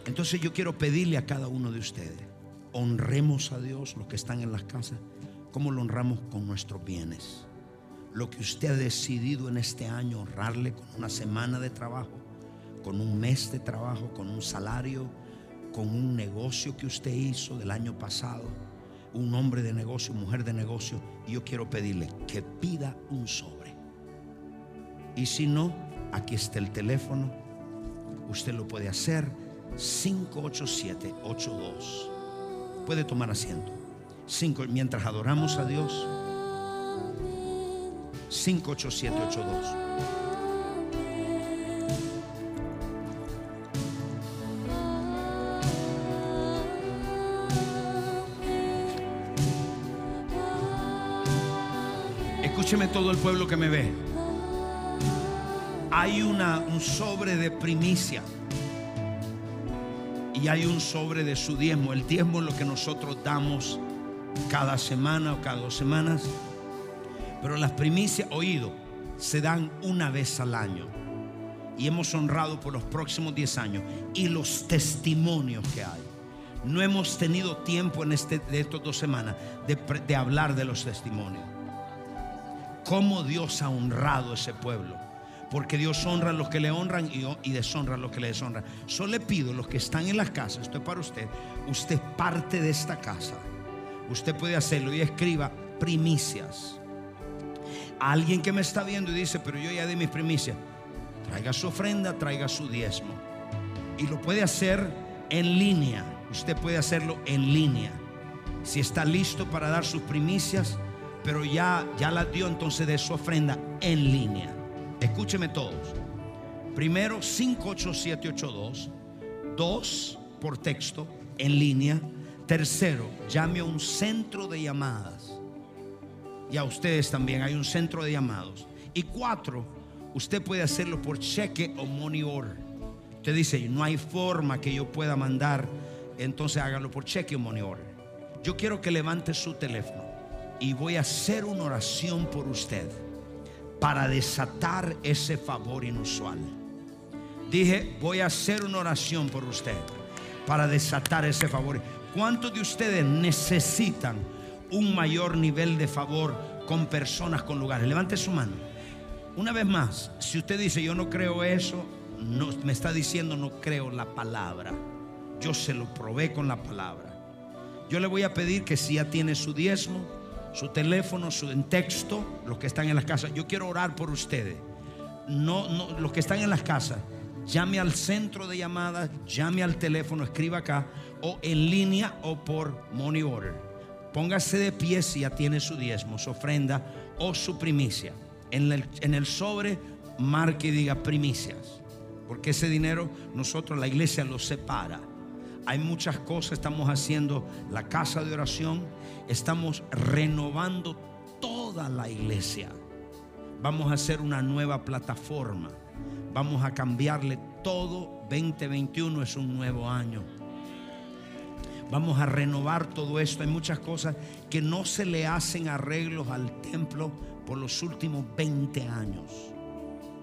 Speaker 1: Entonces yo quiero pedirle a cada uno de ustedes, honremos a Dios, los que están en las casas, como lo honramos con nuestros bienes. Lo que usted ha decidido en este año, honrarle con una semana de trabajo, con un mes de trabajo, con un salario, con un negocio que usted hizo del año pasado, un hombre de negocio, mujer de negocio, yo quiero pedirle que pida un sobre. Y si no, aquí está el teléfono, usted lo puede hacer 58782. Puede tomar asiento. Cinco, mientras adoramos a Dios. 58782. Escúcheme todo el pueblo que me ve. Hay una, un sobre de primicia y hay un sobre de su diezmo. El diezmo es lo que nosotros damos cada semana o cada dos semanas. Pero las primicias, oído, se dan una vez al año. Y hemos honrado por los próximos 10 años. Y los testimonios que hay. No hemos tenido tiempo en este, de estas dos semanas de, de hablar de los testimonios. Cómo Dios ha honrado ese pueblo. Porque Dios honra a los que le honran y, deshonra a los que le deshonran. Solo le pido a los que están en las casas, esto es para usted. Usted parte de esta casa. Usted puede hacerlo y escriba primicias. Alguien que me está viendo y dice, pero yo ya di mis primicias. Traiga su ofrenda, traiga su diezmo. Y lo puede hacer en línea. Usted puede hacerlo en línea. Si está listo para dar sus primicias, pero ya, ya las dio, entonces de su ofrenda en línea. Escúcheme todos. Primero 58782, dos por texto en línea. Tercero, llame a un centro de llamadas. Y a ustedes también hay un centro de llamados. Y cuatro, usted puede hacerlo por cheque o money order. Usted dice, no hay forma que yo pueda mandar, entonces hágalo por cheque o money order. Yo quiero que levante su teléfono y voy a hacer una oración por usted para desatar ese favor inusual. Dije, voy a hacer una oración por usted para desatar ese favor. ¿Cuántos de ustedes necesitan un mayor nivel de favor con personas, con lugares? Levante su mano. Una vez más, si usted dice yo no creo eso, no, me está diciendo no creo la palabra. Yo se lo probé con la palabra. Yo le voy a pedir que si ya tiene su diezmo, su teléfono, su en texto, los que están en las casas. Yo quiero orar por ustedes. No, no, los que están en las casas, llame al centro de llamadas, llame al teléfono, escriba acá, o en línea o por money order. Póngase de pie si ya tiene su diezmo, su ofrenda o su primicia. En el, en el sobre, marque y diga primicias. Porque ese dinero nosotros, la iglesia, lo separa. Hay muchas cosas, estamos haciendo la casa de oración, estamos renovando toda la iglesia. Vamos a hacer una nueva plataforma. Vamos a cambiarle todo. 2021 es un nuevo año. Vamos a renovar todo esto. Hay muchas cosas que no se le hacen arreglos al templo por los últimos 20 años.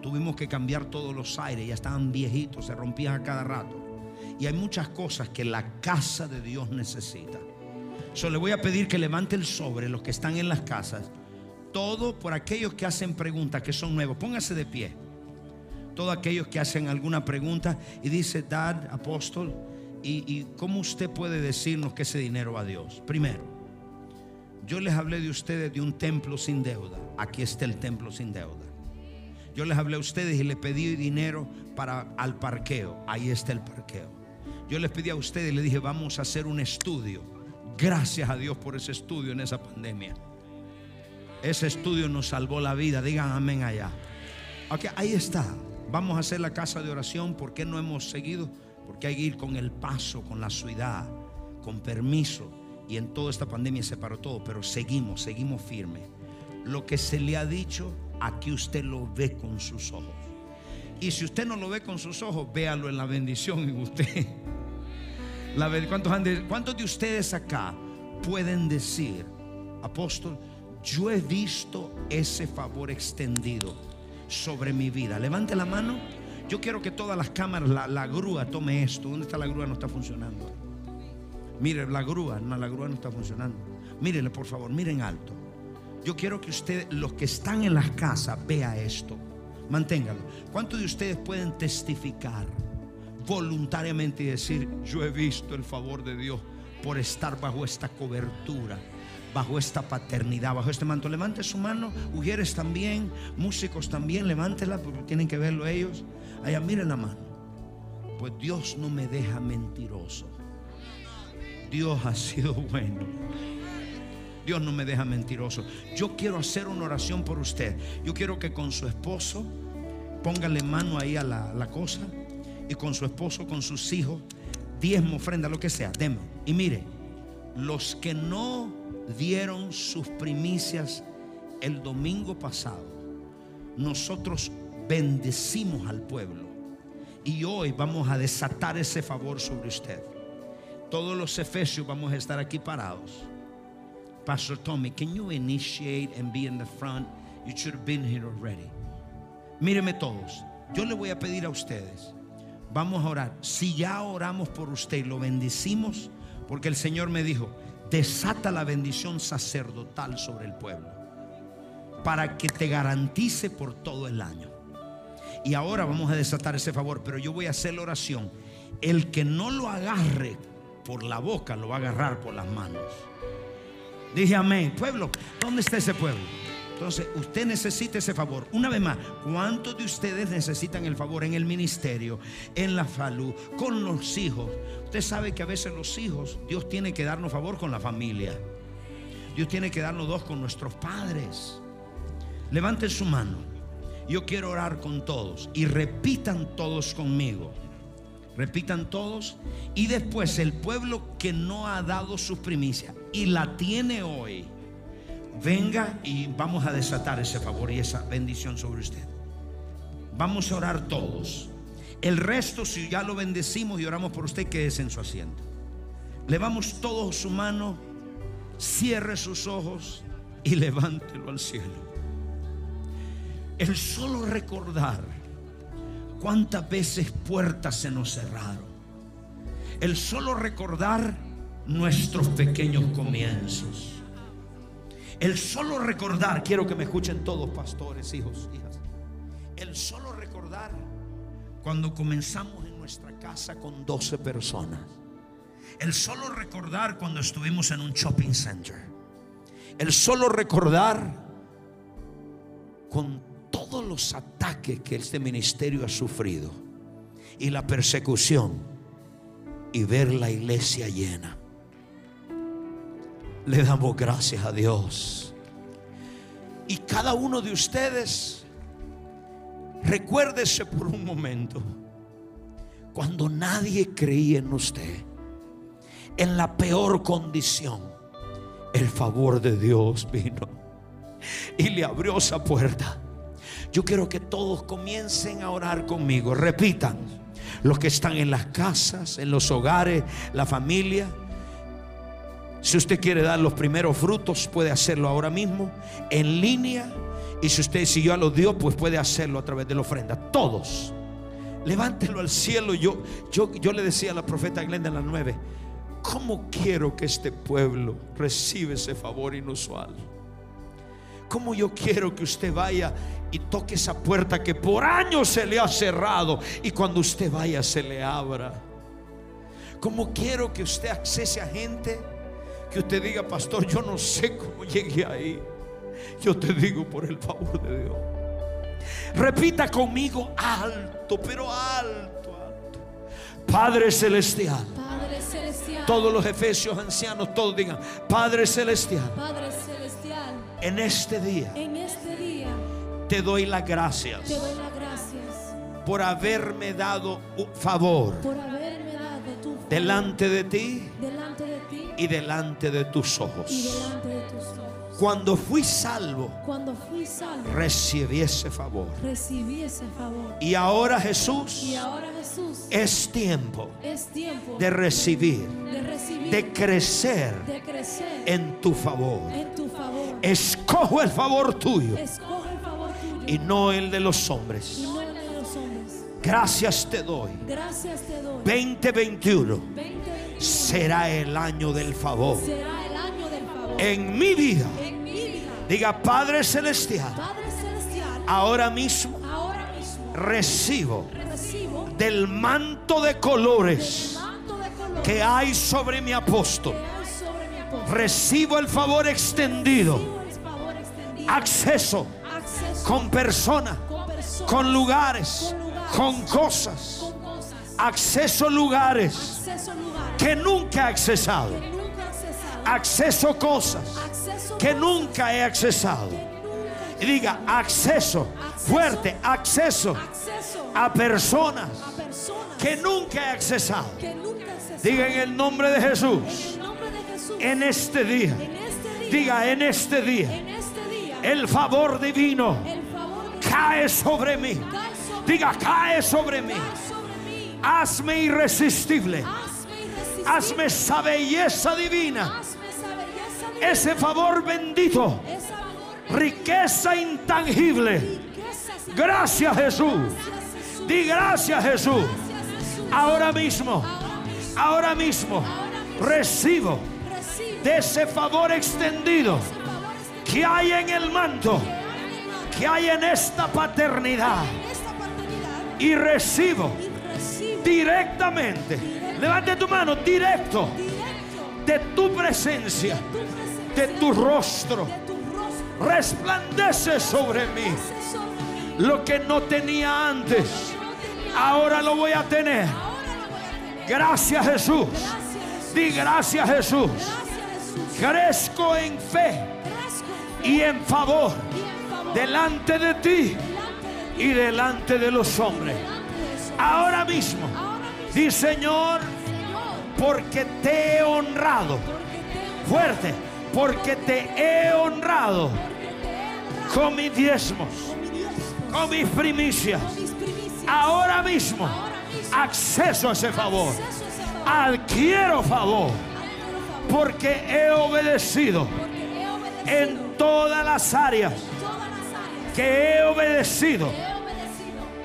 Speaker 1: Tuvimos que cambiar todos los aires, ya estaban viejitos, se rompían a cada rato. Y hay muchas cosas que la casa de Dios necesita. Solo le voy a pedir que levante el sobre los que están en las casas. Todo por aquellos que hacen preguntas que son nuevos. Póngase de pie. Todos aquellos que hacen alguna pregunta y dice, Dad, apóstol, ¿y, ¿y cómo usted puede decirnos que ese dinero va a Dios? Primero, yo les hablé de ustedes de un templo sin deuda. Aquí está el templo sin deuda. Yo les hablé a ustedes y les pedí dinero para al parqueo. Ahí está el parqueo. Yo les pedí a ustedes y les dije, vamos a hacer un estudio. Gracias a Dios por ese estudio en esa pandemia. Ese estudio nos salvó la vida. Digan amén allá. Ok, ahí está. Vamos a hacer la casa de oración. ¿Por qué no hemos seguido? Porque hay que ir con el paso, con la ciudad, con permiso. Y en toda esta pandemia se paró todo. Pero seguimos, seguimos firmes. Lo que se le ha dicho, aquí usted lo ve con sus ojos. Y si usted no lo ve con sus ojos, véalo en la bendición en usted. La, ¿cuántos, de, ¿Cuántos de ustedes acá pueden decir, apóstol, yo he visto ese favor extendido sobre mi vida? Levante la mano. Yo quiero que todas las cámaras, la, la grúa tome esto. ¿Dónde está la grúa? No está funcionando. Mire, la grúa, no, la grúa no está funcionando. Mírenle, por favor, miren alto. Yo quiero que ustedes, los que están en las casas, vea esto. Manténgalo. ¿Cuántos de ustedes pueden testificar voluntariamente y decir, yo he visto el favor de Dios por estar bajo esta cobertura? bajo esta paternidad, bajo este manto. Levante su mano, mujeres también, músicos también, levántela porque tienen que verlo ellos. Allá miren la mano. Pues Dios no me deja mentiroso. Dios ha sido bueno. Dios no me deja mentiroso. Yo quiero hacer una oración por usted. Yo quiero que con su esposo póngale mano ahí a la, cosa y con su esposo, con sus hijos, diezmo, ofrenda, lo que sea, demos. Y mire, los que no dieron sus primicias el domingo pasado, nosotros bendecimos al pueblo. Y hoy vamos a desatar ese favor sobre usted. Todos los efesios vamos a estar aquí parados. Pastor Tommy, can you initiate and be in the front? You should have been here already. Míreme todos. Yo le voy a pedir a ustedes. Vamos a orar. Si ya oramos por usted y lo bendecimos, porque el Señor me dijo, desata la bendición sacerdotal sobre el pueblo para que te garantice por todo el año. Y ahora vamos a desatar ese favor, pero yo voy a hacer la oración. El que no lo agarre por la boca, lo va a agarrar por las manos. Dije amén. Pueblo, ¿dónde está ese pueblo? Entonces, usted necesita ese favor. Una vez más, ¿cuántos de ustedes necesitan el favor en el ministerio, en la salud, con los hijos? Usted sabe que a veces los hijos, Dios tiene que darnos favor con la familia. Dios tiene que darnos dos con nuestros padres. Levanten su mano. Yo quiero orar con todos y repitan todos conmigo. Repitan todos. Y después el pueblo que no ha dado sus primicias y la tiene hoy venga y vamos a desatar ese favor y esa bendición sobre usted. Vamos a orar todos. El resto, si ya lo bendecimos y oramos por usted, quédese en su asiento. Levamos todos su mano, cierre sus ojos y levántelo al cielo. El solo recordar cuántas veces puertas se nos cerraron. El solo recordar nuestros pequeños comienzos el solo recordar, quiero que me escuchen todos, pastores, hijos, hijas. El solo recordar cuando comenzamos en nuestra casa con 12 personas. El solo recordar cuando estuvimos en un shopping center. El solo recordar con todos los ataques que este ministerio ha sufrido y la persecución y ver la iglesia llena. Le damos gracias a Dios. Y cada uno de ustedes, recuérdese por un momento, cuando nadie creía en usted, en la peor condición, el favor de Dios vino y le abrió esa puerta. Yo quiero que todos comiencen a orar conmigo. Repitan, los que están en las casas, en los hogares, la familia. Si usted quiere dar los primeros frutos, puede hacerlo ahora mismo, en línea. Y si usted siguió a los Dios, pues puede hacerlo a través de la ofrenda. Todos. Levántelo al cielo. Yo, yo, yo le decía a la profeta Glenda en las nueve, ¿cómo quiero que este pueblo reciba ese favor inusual? ¿Cómo yo quiero que usted vaya y toque esa puerta que por años se le ha cerrado y cuando usted vaya se le abra? ¿Cómo quiero que usted accese a gente? Que usted diga, pastor, yo no sé cómo llegué ahí. Yo te digo por el favor de Dios. Repita conmigo alto, pero alto, alto. Padre celestial.
Speaker 3: Padre celestial.
Speaker 1: Todos los efesios ancianos, todos digan, Padre celestial.
Speaker 3: Padre celestial.
Speaker 1: En este día.
Speaker 3: En este día.
Speaker 1: Te doy las gracias.
Speaker 3: Te doy las gracias.
Speaker 1: Por haberme dado un favor.
Speaker 3: Por haberme dado tu favor.
Speaker 1: Delante de ti.
Speaker 3: Delante de ti
Speaker 1: y delante de tus ojos.
Speaker 3: y delante de tus ojos.
Speaker 1: Cuando fui salvo,
Speaker 3: Cuando fui salvo,
Speaker 1: recibí ese favor.
Speaker 3: recibí ese favor.
Speaker 1: Y ahora Jesús,
Speaker 3: Y ahora Jesús,
Speaker 1: es tiempo
Speaker 3: es tiempo
Speaker 1: de recibir,
Speaker 3: de recibir,
Speaker 1: de crecer
Speaker 3: de crecer
Speaker 1: en tu favor.
Speaker 3: en tu favor.
Speaker 1: Escojo el favor tuyo
Speaker 3: Escoge el favor tuyo
Speaker 1: y no el de los hombres. Gracias te doy.
Speaker 3: Gracias te doy.
Speaker 1: 2021
Speaker 3: 2021
Speaker 1: será el año del favor. En mi vida. Diga, Padre Celestial, ahora mismo recibo del manto de colores que hay sobre mi apóstol. Recibo el favor extendido, acceso con personas,
Speaker 3: con
Speaker 1: lugares,
Speaker 3: con
Speaker 1: cosas. Acceso lugares que nunca he accesado. Acceso a cosas que nunca he accesado. Y diga, acceso, fuerte, acceso a personas que nunca he accesado. Diga en el nombre de Jesús,
Speaker 3: en
Speaker 1: este día,
Speaker 3: este día.
Speaker 1: diga en este día,
Speaker 3: este
Speaker 1: el favor divino cae sobre mí. Diga, cae sobre mí.
Speaker 3: cae sobre mí.
Speaker 1: Hazme irresistible.
Speaker 3: Hazme
Speaker 1: esa belleza divina. Ese favor bendito. Riqueza intangible. Gracias Jesús. Di gracias Jesús. Ahora mismo,
Speaker 3: Ahora mismo
Speaker 1: recibo de ese favor extendido que hay en el manto,
Speaker 3: que hay en
Speaker 1: esta paternidad. Y recibo directamente, levante tu mano, directo de tu presencia, de tu rostro. Resplandece sobre mí lo que no tenía antes. Ahora lo voy a tener. Gracias Jesús. Di gracias Jesús. Crezco en fe y en favor delante de ti y delante de los hombres. Ahora mismo, di Señor, porque te he honrado. Fuerte, porque te he honrado con mis diezmos,
Speaker 3: con
Speaker 1: mis primicias. Ahora mismo, acceso a ese favor. Adquiero favor, porque he obedecido en todas las áreas que he obedecido.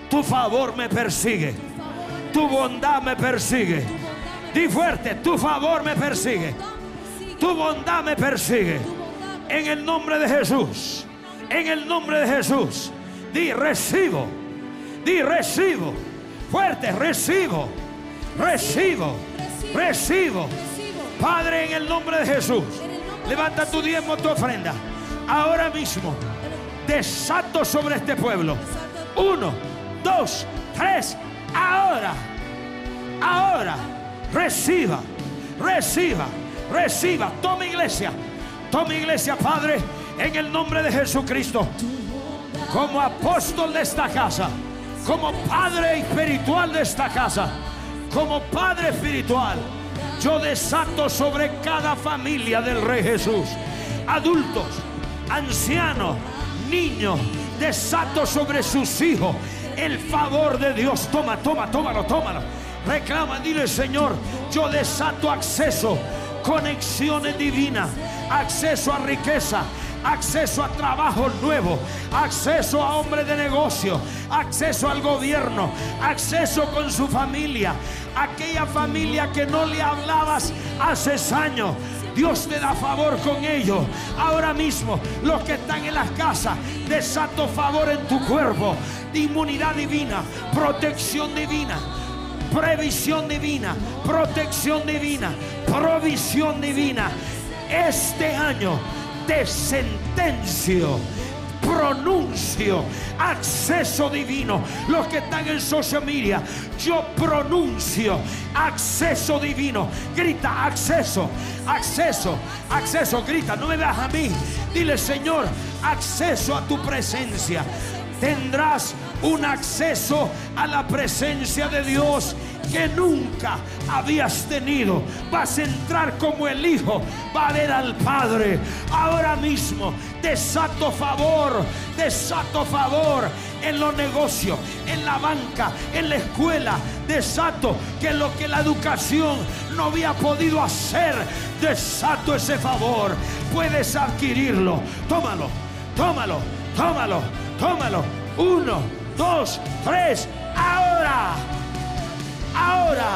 Speaker 1: Tu favor me persigue,
Speaker 3: Tu
Speaker 1: bondad me persigue. Di fuerte, tu favor me persigue,
Speaker 3: Tu bondad me persigue.
Speaker 1: En el nombre de Jesús, en el nombre de Jesús, di recibo, di recibo, fuerte, recibo, recibo, recibo. Padre, en el nombre de Jesús, levanta tu diezmo, tu ofrenda. Ahora mismo, desato sobre este pueblo. Uno, dos, tres, ahora, ahora, reciba, reciba, reciba. Toma iglesia, toma iglesia, Padre, en el nombre de Jesucristo. Como apóstol de esta casa, como padre espiritual de esta casa, como padre espiritual, yo desato sobre cada familia del Rey Jesús, adultos, ancianos, niños, desato sobre sus hijos el favor de Dios. Toma, toma, tómalo, tómalo. Reclama, dile Señor, yo desato acceso, conexiones divinas, acceso a riqueza, acceso a trabajo nuevo, acceso a hombre de negocio, acceso al gobierno, acceso con su familia, aquella familia que no le hablabas hace años. Dios te da favor con ellos. Ahora mismo, los que están en las casas, desato favor en tu cuerpo, inmunidad divina, protección divina previsión divina, protección divina, provisión divina. Este año te sentencio, pronuncio acceso divino. Los que están en social media, yo pronuncio acceso divino. Grita acceso, acceso, acceso. Grita, no me veas a mí. Dile, Señor, acceso a tu presencia. Tendrás un acceso a la presencia de Dios que nunca habías tenido. Vas a entrar como el Hijo, va a ver al Padre. Ahora mismo desato favor, desato favor en los negocios, en la banca, en la escuela. Desato que lo que la educación no había podido hacer, desato ese favor. Puedes adquirirlo. Tómalo, tómalo, tómalo, tómalo. Uno, dos, tres. Ahora. Ahora.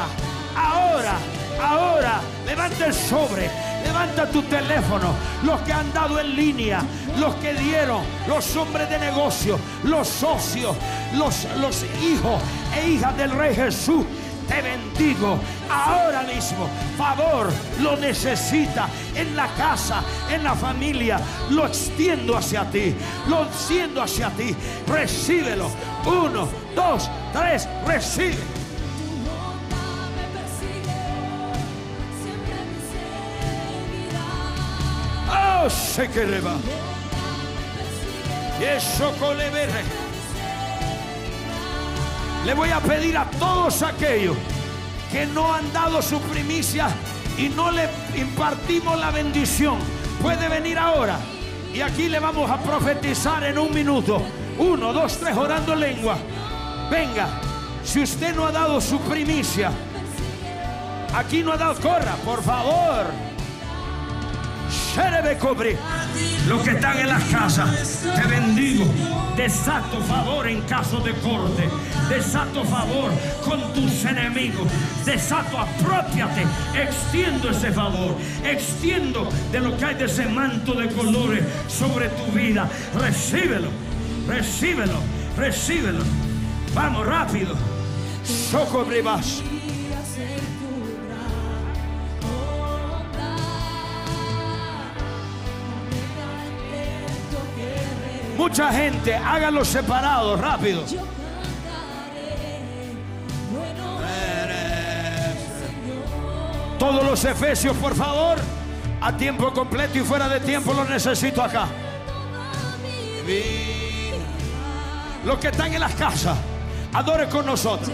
Speaker 1: Ahora. Ahora. Levanta el sobre. Levanta tu teléfono. Los que han dado en línea. Los que dieron. Los hombres de negocio. Los socios. Los, los hijos e hijas del Rey Jesús. Te bendigo ahora mismo. Favor lo necesita en la casa, en la familia. Lo extiendo hacia ti. Lo extiendo hacia ti. Recíbelo. Uno, dos, tres. Recibe. Oh, sé que le va. Y eso con le voy a pedir a todos aquellos que no han dado su primicia y no le impartimos la bendición. Puede venir ahora. Y aquí le vamos a profetizar en un minuto. Uno, dos, tres, orando en lengua. Venga, si usted no ha dado su primicia, aquí no ha dado, corra, por favor. Los que están en las casas, te bendigo. Desato favor en caso de corte. Desato favor con tus enemigos. Desato, apropiate. Extiendo ese favor. Extiendo de lo que hay de ese manto de colores sobre tu vida. Recíbelo. Recíbelo. Recíbelo. Vamos rápido. Socobribas.
Speaker 3: Días
Speaker 1: Mucha gente, háganlo separado, rápido. Todos los efesios, por favor, a tiempo completo y fuera de tiempo, los necesito acá. Los que están en las casas, adoren con nosotros.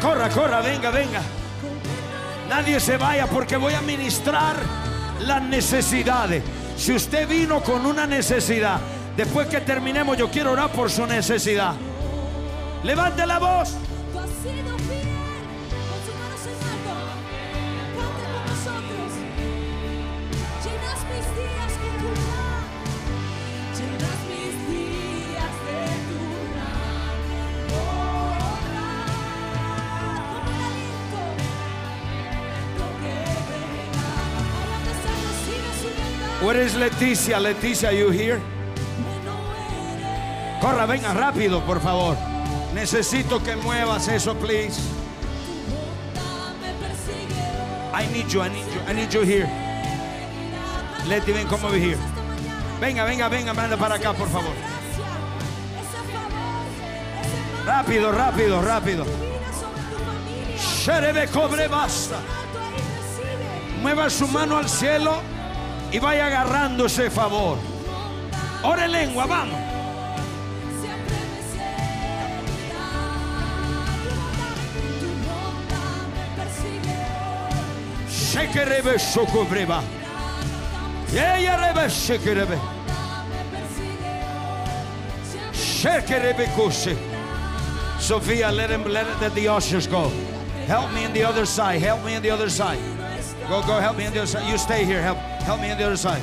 Speaker 1: Corra, corra, venga, venga. Nadie se vaya porque voy a ministrar las necesidades. Si usted vino con una necesidad, después que terminemos, yo quiero orar por su necesidad. Levante la voz. Where is Leticia? Leticia, you here? Corra, venga rápido, por favor. Necesito que muevas eso, please. I need you, I need you, I need you here. Leti, ven, come over here. Venga, venga, venga, manda para acá, por favor. Rápido, rápido, rápido. Sherebe cobre basta. Mueva su mano al cielo y vaya agarrando ese favor. Ore en lengua, vamos. Shekerebe sokobreba. Yeyerebe.
Speaker 3: Siempre
Speaker 1: Shekerebe kose. Sophia, let him let, it, let the ushers go. Help me on the other side. Help me on the other side. Go, go, help me on the other side. You stay here. Help, help me on the other side.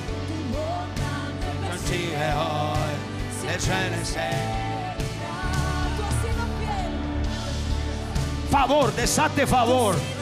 Speaker 1: Favor, desate favor.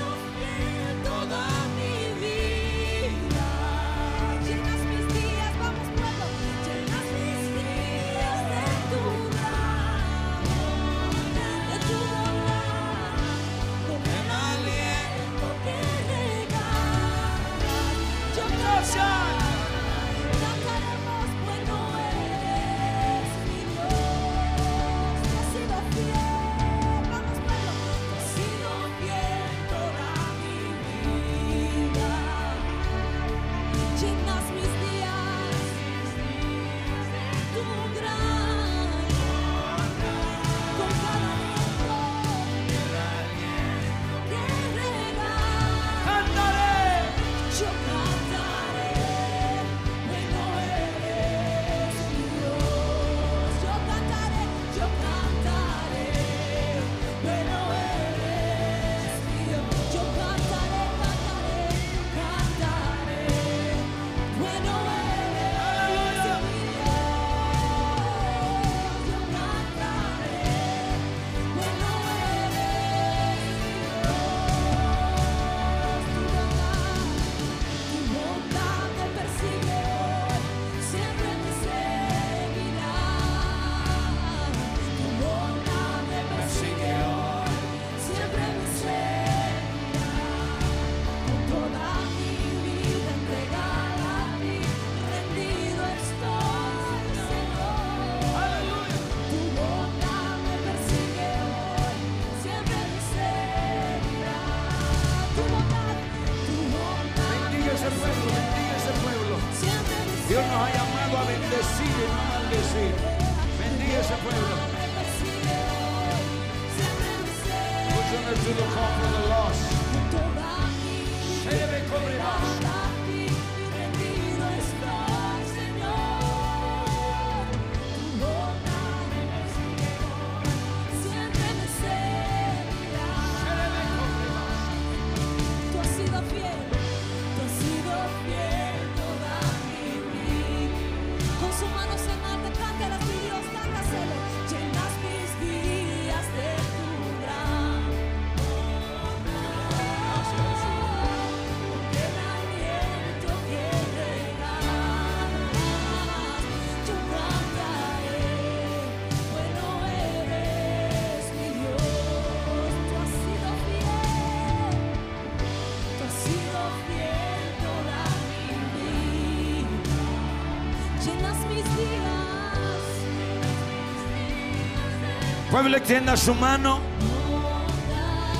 Speaker 3: Pueblo,
Speaker 1: extienda su mano.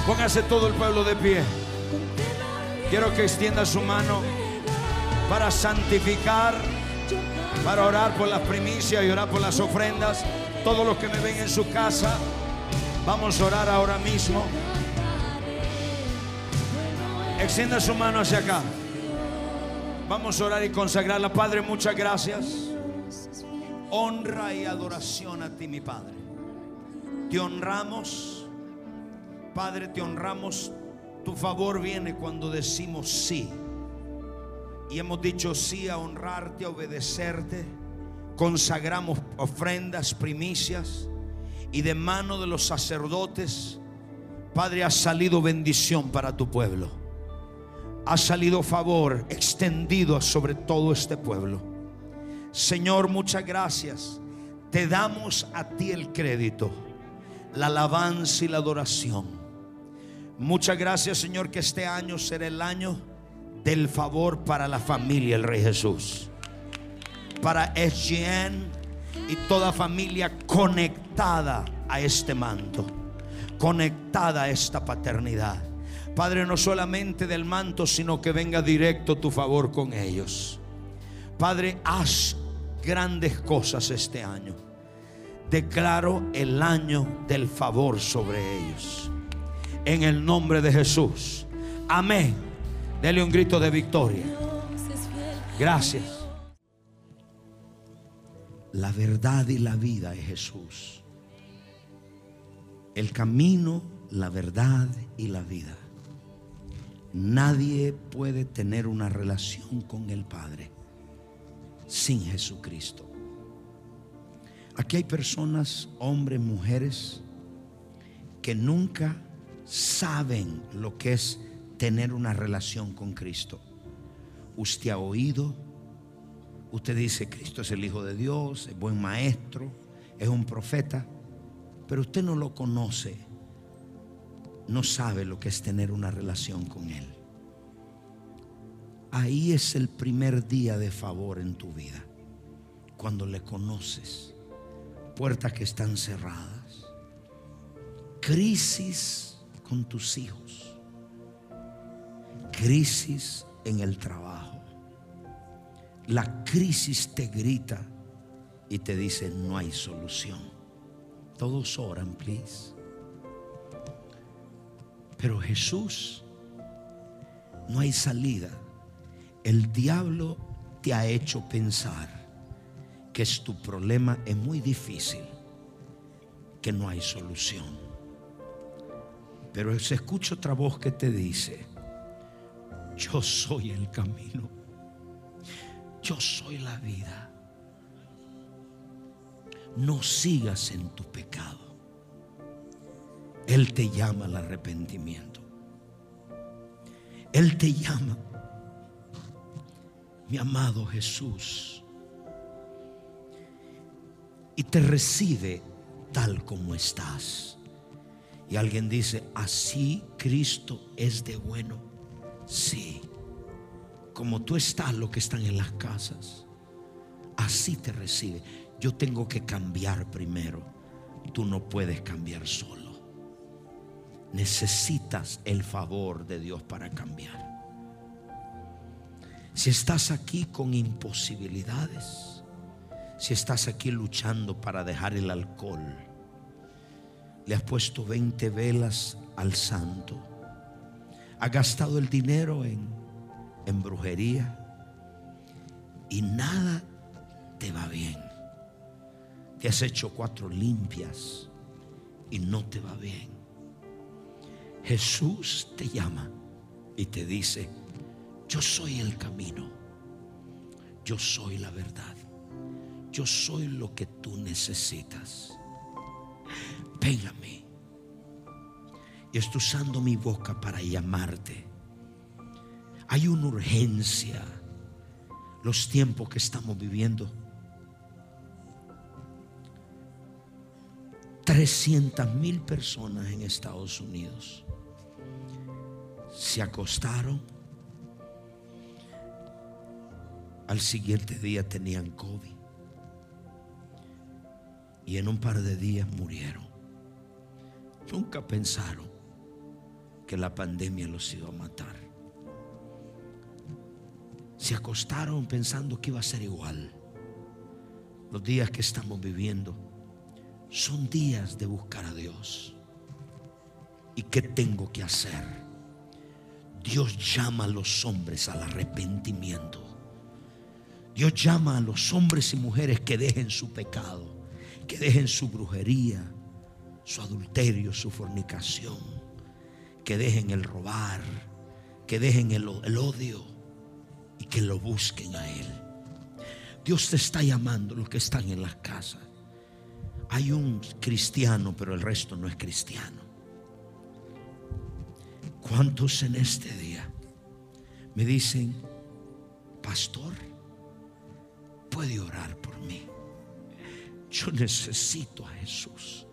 Speaker 1: Póngase todo el pueblo de pie. Quiero que extienda su mano para santificar, para orar por las primicias y orar por las ofrendas. Todos los que me ven en su casa, vamos a orar ahora mismo. Extienda su mano hacia acá. Vamos a orar y consagrarla. Padre, muchas gracias. Honra y adoración a ti, mi Padre. Te honramos. Padre, te honramos. Tu favor viene cuando decimos sí. Y hemos dicho sí a honrarte, a obedecerte. Consagramos ofrendas, primicias. Y de mano de los sacerdotes, Padre, ha salido bendición para tu pueblo. Ha salido favor extendido sobre todo este pueblo. Señor, muchas gracias. Te damos a ti el crédito, la alabanza y la adoración. Muchas gracias, Señor, que este año será el año del favor para la familia, el Rey Jesús. Para SGN y toda familia conectada a este manto, conectada a esta paternidad. Padre, no solamente del manto, sino que venga directo tu favor con ellos. Padre, haz grandes cosas este año. Declaro el año del favor sobre ellos. En el nombre de Jesús. Amén. Dele un grito de victoria. Gracias. La verdad y la vida es Jesús. El camino, la verdad y la vida. Nadie puede tener una relación con el Padre sin Jesucristo. Aquí hay personas, hombres, mujeres, que nunca saben lo que es tener una relación con Cristo. Usted ha oído, usted dice, Cristo es el Hijo de Dios, es buen maestro, es un profeta, pero usted no lo conoce, no sabe lo que es tener una relación con Él. Ahí es el primer día de favor en tu vida, cuando le conoces, puertas que están cerradas, crisis con tus hijos, crisis en el trabajo. La crisis te grita y te dice no hay solución. Todos oran, please. Pero Jesús, no hay salida. El diablo te ha hecho pensar que es tu problema es muy difícil, que no hay solución. Pero se escucha otra voz que te dice, yo soy el camino, yo soy la vida. No sigas en tu pecado. Él te llama al arrepentimiento. Él te llama, mi amado Jesús, y te recibe tal como estás. Y alguien dice, así Cristo es de bueno. Sí, como tú estás, lo que están en las casas, así te recibe. Yo tengo que cambiar primero. Tú no puedes cambiar solo. Necesitas el favor de Dios para cambiar. Si estás aquí con imposibilidades, Si estás aquí luchando para dejar el alcohol, le has puesto 20 velas al santo, has gastado el dinero en, en brujería y nada te va bien. Te has hecho cuatro limpias y no te va bien. Jesús te llama y te dice, yo soy el camino, yo soy la verdad, yo soy lo que tú necesitas. Ven mí. Y estoy usando mi boca para llamarte. Hay una urgencia. Los tiempos que estamos viviendo. 300 mil personas en Estados Unidos se acostaron. Al siguiente día tenían COVID. Y en un par de días murieron. Nunca pensaron que la pandemia los iba a matar. Se acostaron pensando que iba a ser igual. Los días que estamos viviendo son días de buscar a Dios. ¿Y qué tengo que hacer? Dios llama a los hombres al arrepentimiento. Dios llama a los hombres y mujeres que dejen su pecado, que dejen su brujería, su adulterio, su fornicación, que dejen el robar, que dejen el, odio y que lo busquen a Él. Dios te está llamando los que están en las casas. Hay un cristiano, pero el resto no es cristiano. ¿Cuántos en este día me dicen, pastor, puede orar por mí? Yo necesito a Jesús.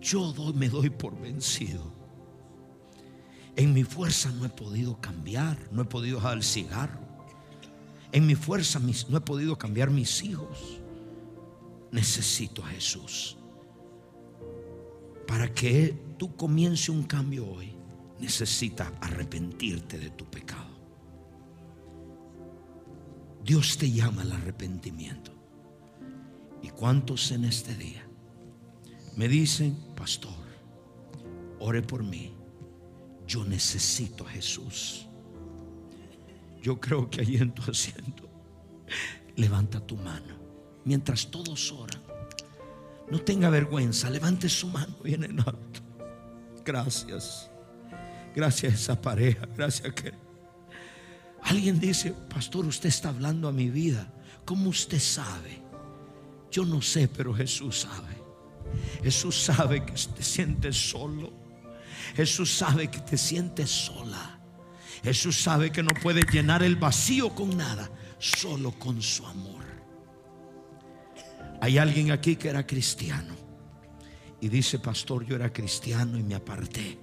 Speaker 1: Yo me doy por vencido. En mi fuerza no he podido cambiar, no he podido dejar el cigarro. En mi fuerza no he podido cambiar mis hijos. Necesito a Jesús. Para que tú comience un cambio hoy, necesitas arrepentirte de tu pecado. Dios te llama al arrepentimiento. ¿Y cuántos en este día me dicen, pastor, ore por mí? Yo necesito a Jesús. Yo creo que ahí en tu asiento, levanta tu mano. Mientras todos oran, no tenga vergüenza, levante su mano bien en alto. Gracias. Gracias a esa pareja. Gracias que alguien dice, pastor, usted está hablando a mi vida. ¿Cómo usted sabe? Yo no sé, pero Jesús sabe. Jesús sabe que te sientes solo. Jesús sabe que te sientes sola. Jesús sabe que no puedes llenar el vacío con nada, solo con su amor. Hay alguien aquí que era cristiano y dice, pastor, yo era cristiano y me aparté.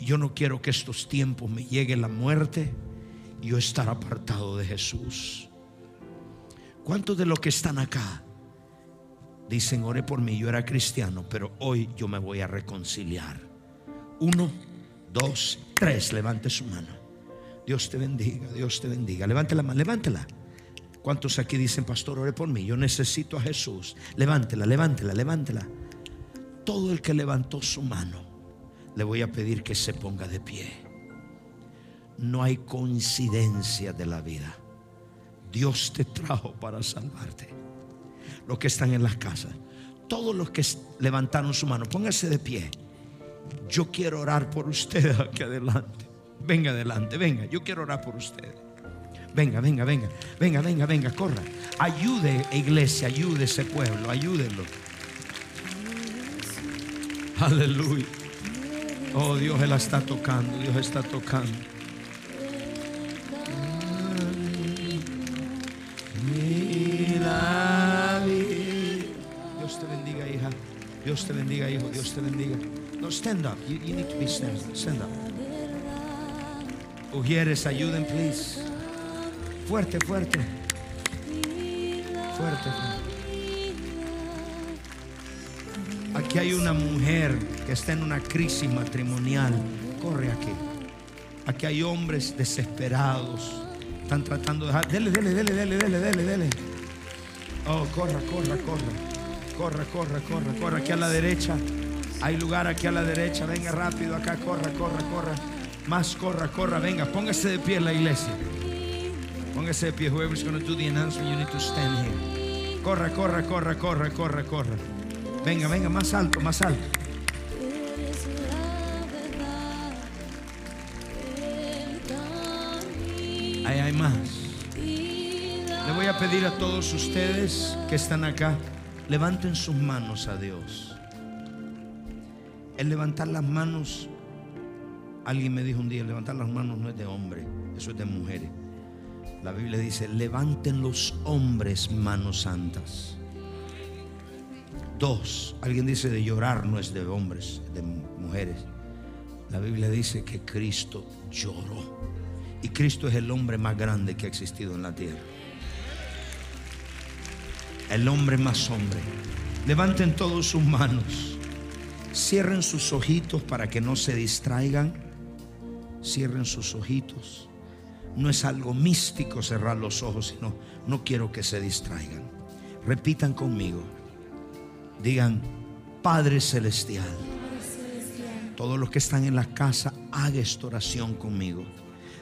Speaker 1: Yo no quiero que estos tiempos me llegue la muerte yo estar apartado de Jesús. ¿Cuántos de los que están acá dicen, ore por mí, yo era cristiano, pero hoy yo me voy a reconciliar? Uno, dos, tres, levante su mano. Dios te bendiga, Dios te bendiga. Levante la mano, levántela. ¿Cuántos aquí dicen, pastor, ore por mí? Yo necesito a Jesús. Levántela, levántela, levántela. Todo el que levantó su mano, le voy a pedir que se ponga de pie. No hay coincidencia de la vida. Dios te trajo para salvarte. Los que están en las casas, todos los que levantaron su mano, póngase de pie. Yo quiero orar por ustedes aquí adelante. Venga adelante, venga. Yo quiero orar por ustedes. Venga, venga, venga, venga, venga, venga, corra. Ayude, iglesia, ayude ese pueblo, ayúdenlo. Aleluya. Oh, Dios Él está tocando, Dios está tocando. Dios te bendiga, hijo. Dios te bendiga. No, stand up. You, need to be stand, stand up. Ujieres, ayuden, please. Fuerte, fuerte. Fuerte. Aquí hay una mujer que está en una crisis matrimonial. Corre aquí. Aquí hay hombres desesperados Están tratando de dejar. Dele, dele, dele, dele, dele, dele, dele. Oh, corra, corra, corra. Corra, corra, corra, corra. Aquí a la derecha. Hay lugar aquí a la derecha. Venga rápido acá. Corra, corra, corra. Más corra, corra. Venga, póngase de pie en la iglesia. Póngase de pie. Whoever's going to do the announcement, you need to stand here. Corra, corra, corra, corra, corra, corra. Venga, venga, más alto, más alto. Ahí hay más. Le voy a pedir a todos ustedes que están acá, levanten sus manos a Dios. El levantar las manos, alguien me dijo un día, levantar las manos no es de hombre, eso es de mujeres. La Biblia dice, levanten los hombres manos santas. Dos, alguien dice de llorar no es de hombres, es de mujeres. La Biblia dice que Cristo lloró. Y Cristo es el hombre más grande que ha existido en la tierra. El hombre más hombre. Levanten todos sus manos. Cierren sus ojitos para que no se distraigan. Cierren sus ojitos. No es algo místico cerrar los ojos, sino no quiero que se distraigan. Repitan conmigo. Digan, Padre Celestial. Todos los que están en la casa, haga esta oración conmigo.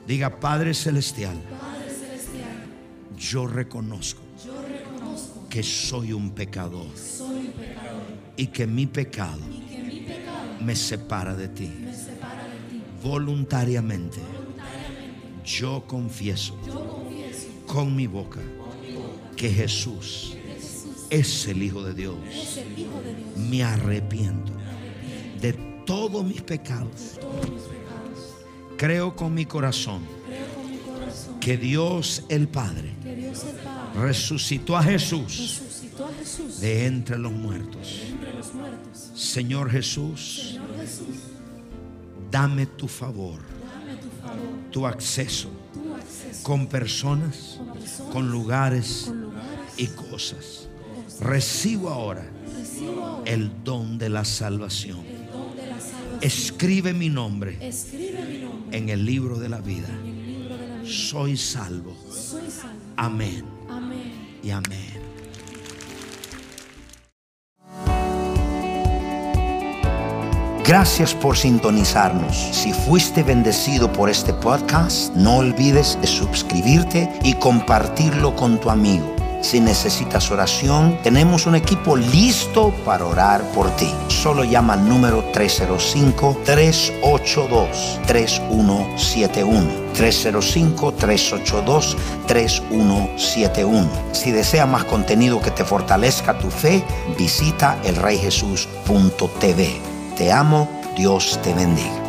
Speaker 1: Diga, Padre Celestial,
Speaker 3: Padre Celestial,
Speaker 1: yo reconozco
Speaker 3: yo reconozco
Speaker 1: que soy un pecador
Speaker 3: soy
Speaker 1: y que mi pecado
Speaker 3: y que mi pecado
Speaker 1: me separa de ti.
Speaker 3: separa de ti.
Speaker 1: Voluntariamente yo confieso
Speaker 3: Yo confieso
Speaker 1: con mi boca que Jesús es el Hijo de Dios.
Speaker 3: es el Hijo de Dios.
Speaker 1: Me arrepiento de todos mis pecados.
Speaker 3: Todos mis pecados.
Speaker 1: Creo con mi corazón
Speaker 3: Creo con mi corazón
Speaker 1: que Dios el Padre resucitó a Jesús
Speaker 3: resucitó a Jesús
Speaker 1: de entre los muertos.
Speaker 3: entre los muertos.
Speaker 1: Señor Jesús,
Speaker 3: Señor Jesús,
Speaker 1: dame tu favor,
Speaker 3: dame tu favor,
Speaker 1: tu acceso
Speaker 3: tu acceso
Speaker 1: con personas,
Speaker 3: con personas,
Speaker 1: con lugares
Speaker 3: con lugares
Speaker 1: y cosas. Recibo ahora
Speaker 3: Recibo ahora
Speaker 1: el don de la salvación.
Speaker 3: el don de la salvación.
Speaker 1: Escribe mi nombre
Speaker 3: Escribe mi nombre
Speaker 1: en el libro de la vida. Soy salvo.
Speaker 3: Soy salvo. Amén.
Speaker 1: Y amén. Gracias por sintonizarnos. Si fuiste bendecido por este podcast, no olvides de suscribirte y compartirlo con tu amigo. Si necesitas oración, tenemos un equipo listo para orar por ti. Solo llama al número 305-382-3171. 305-382-3171. Si desea más contenido que te fortalezca tu fe, visita elreyjesus.tv. Te amo, Dios te bendiga.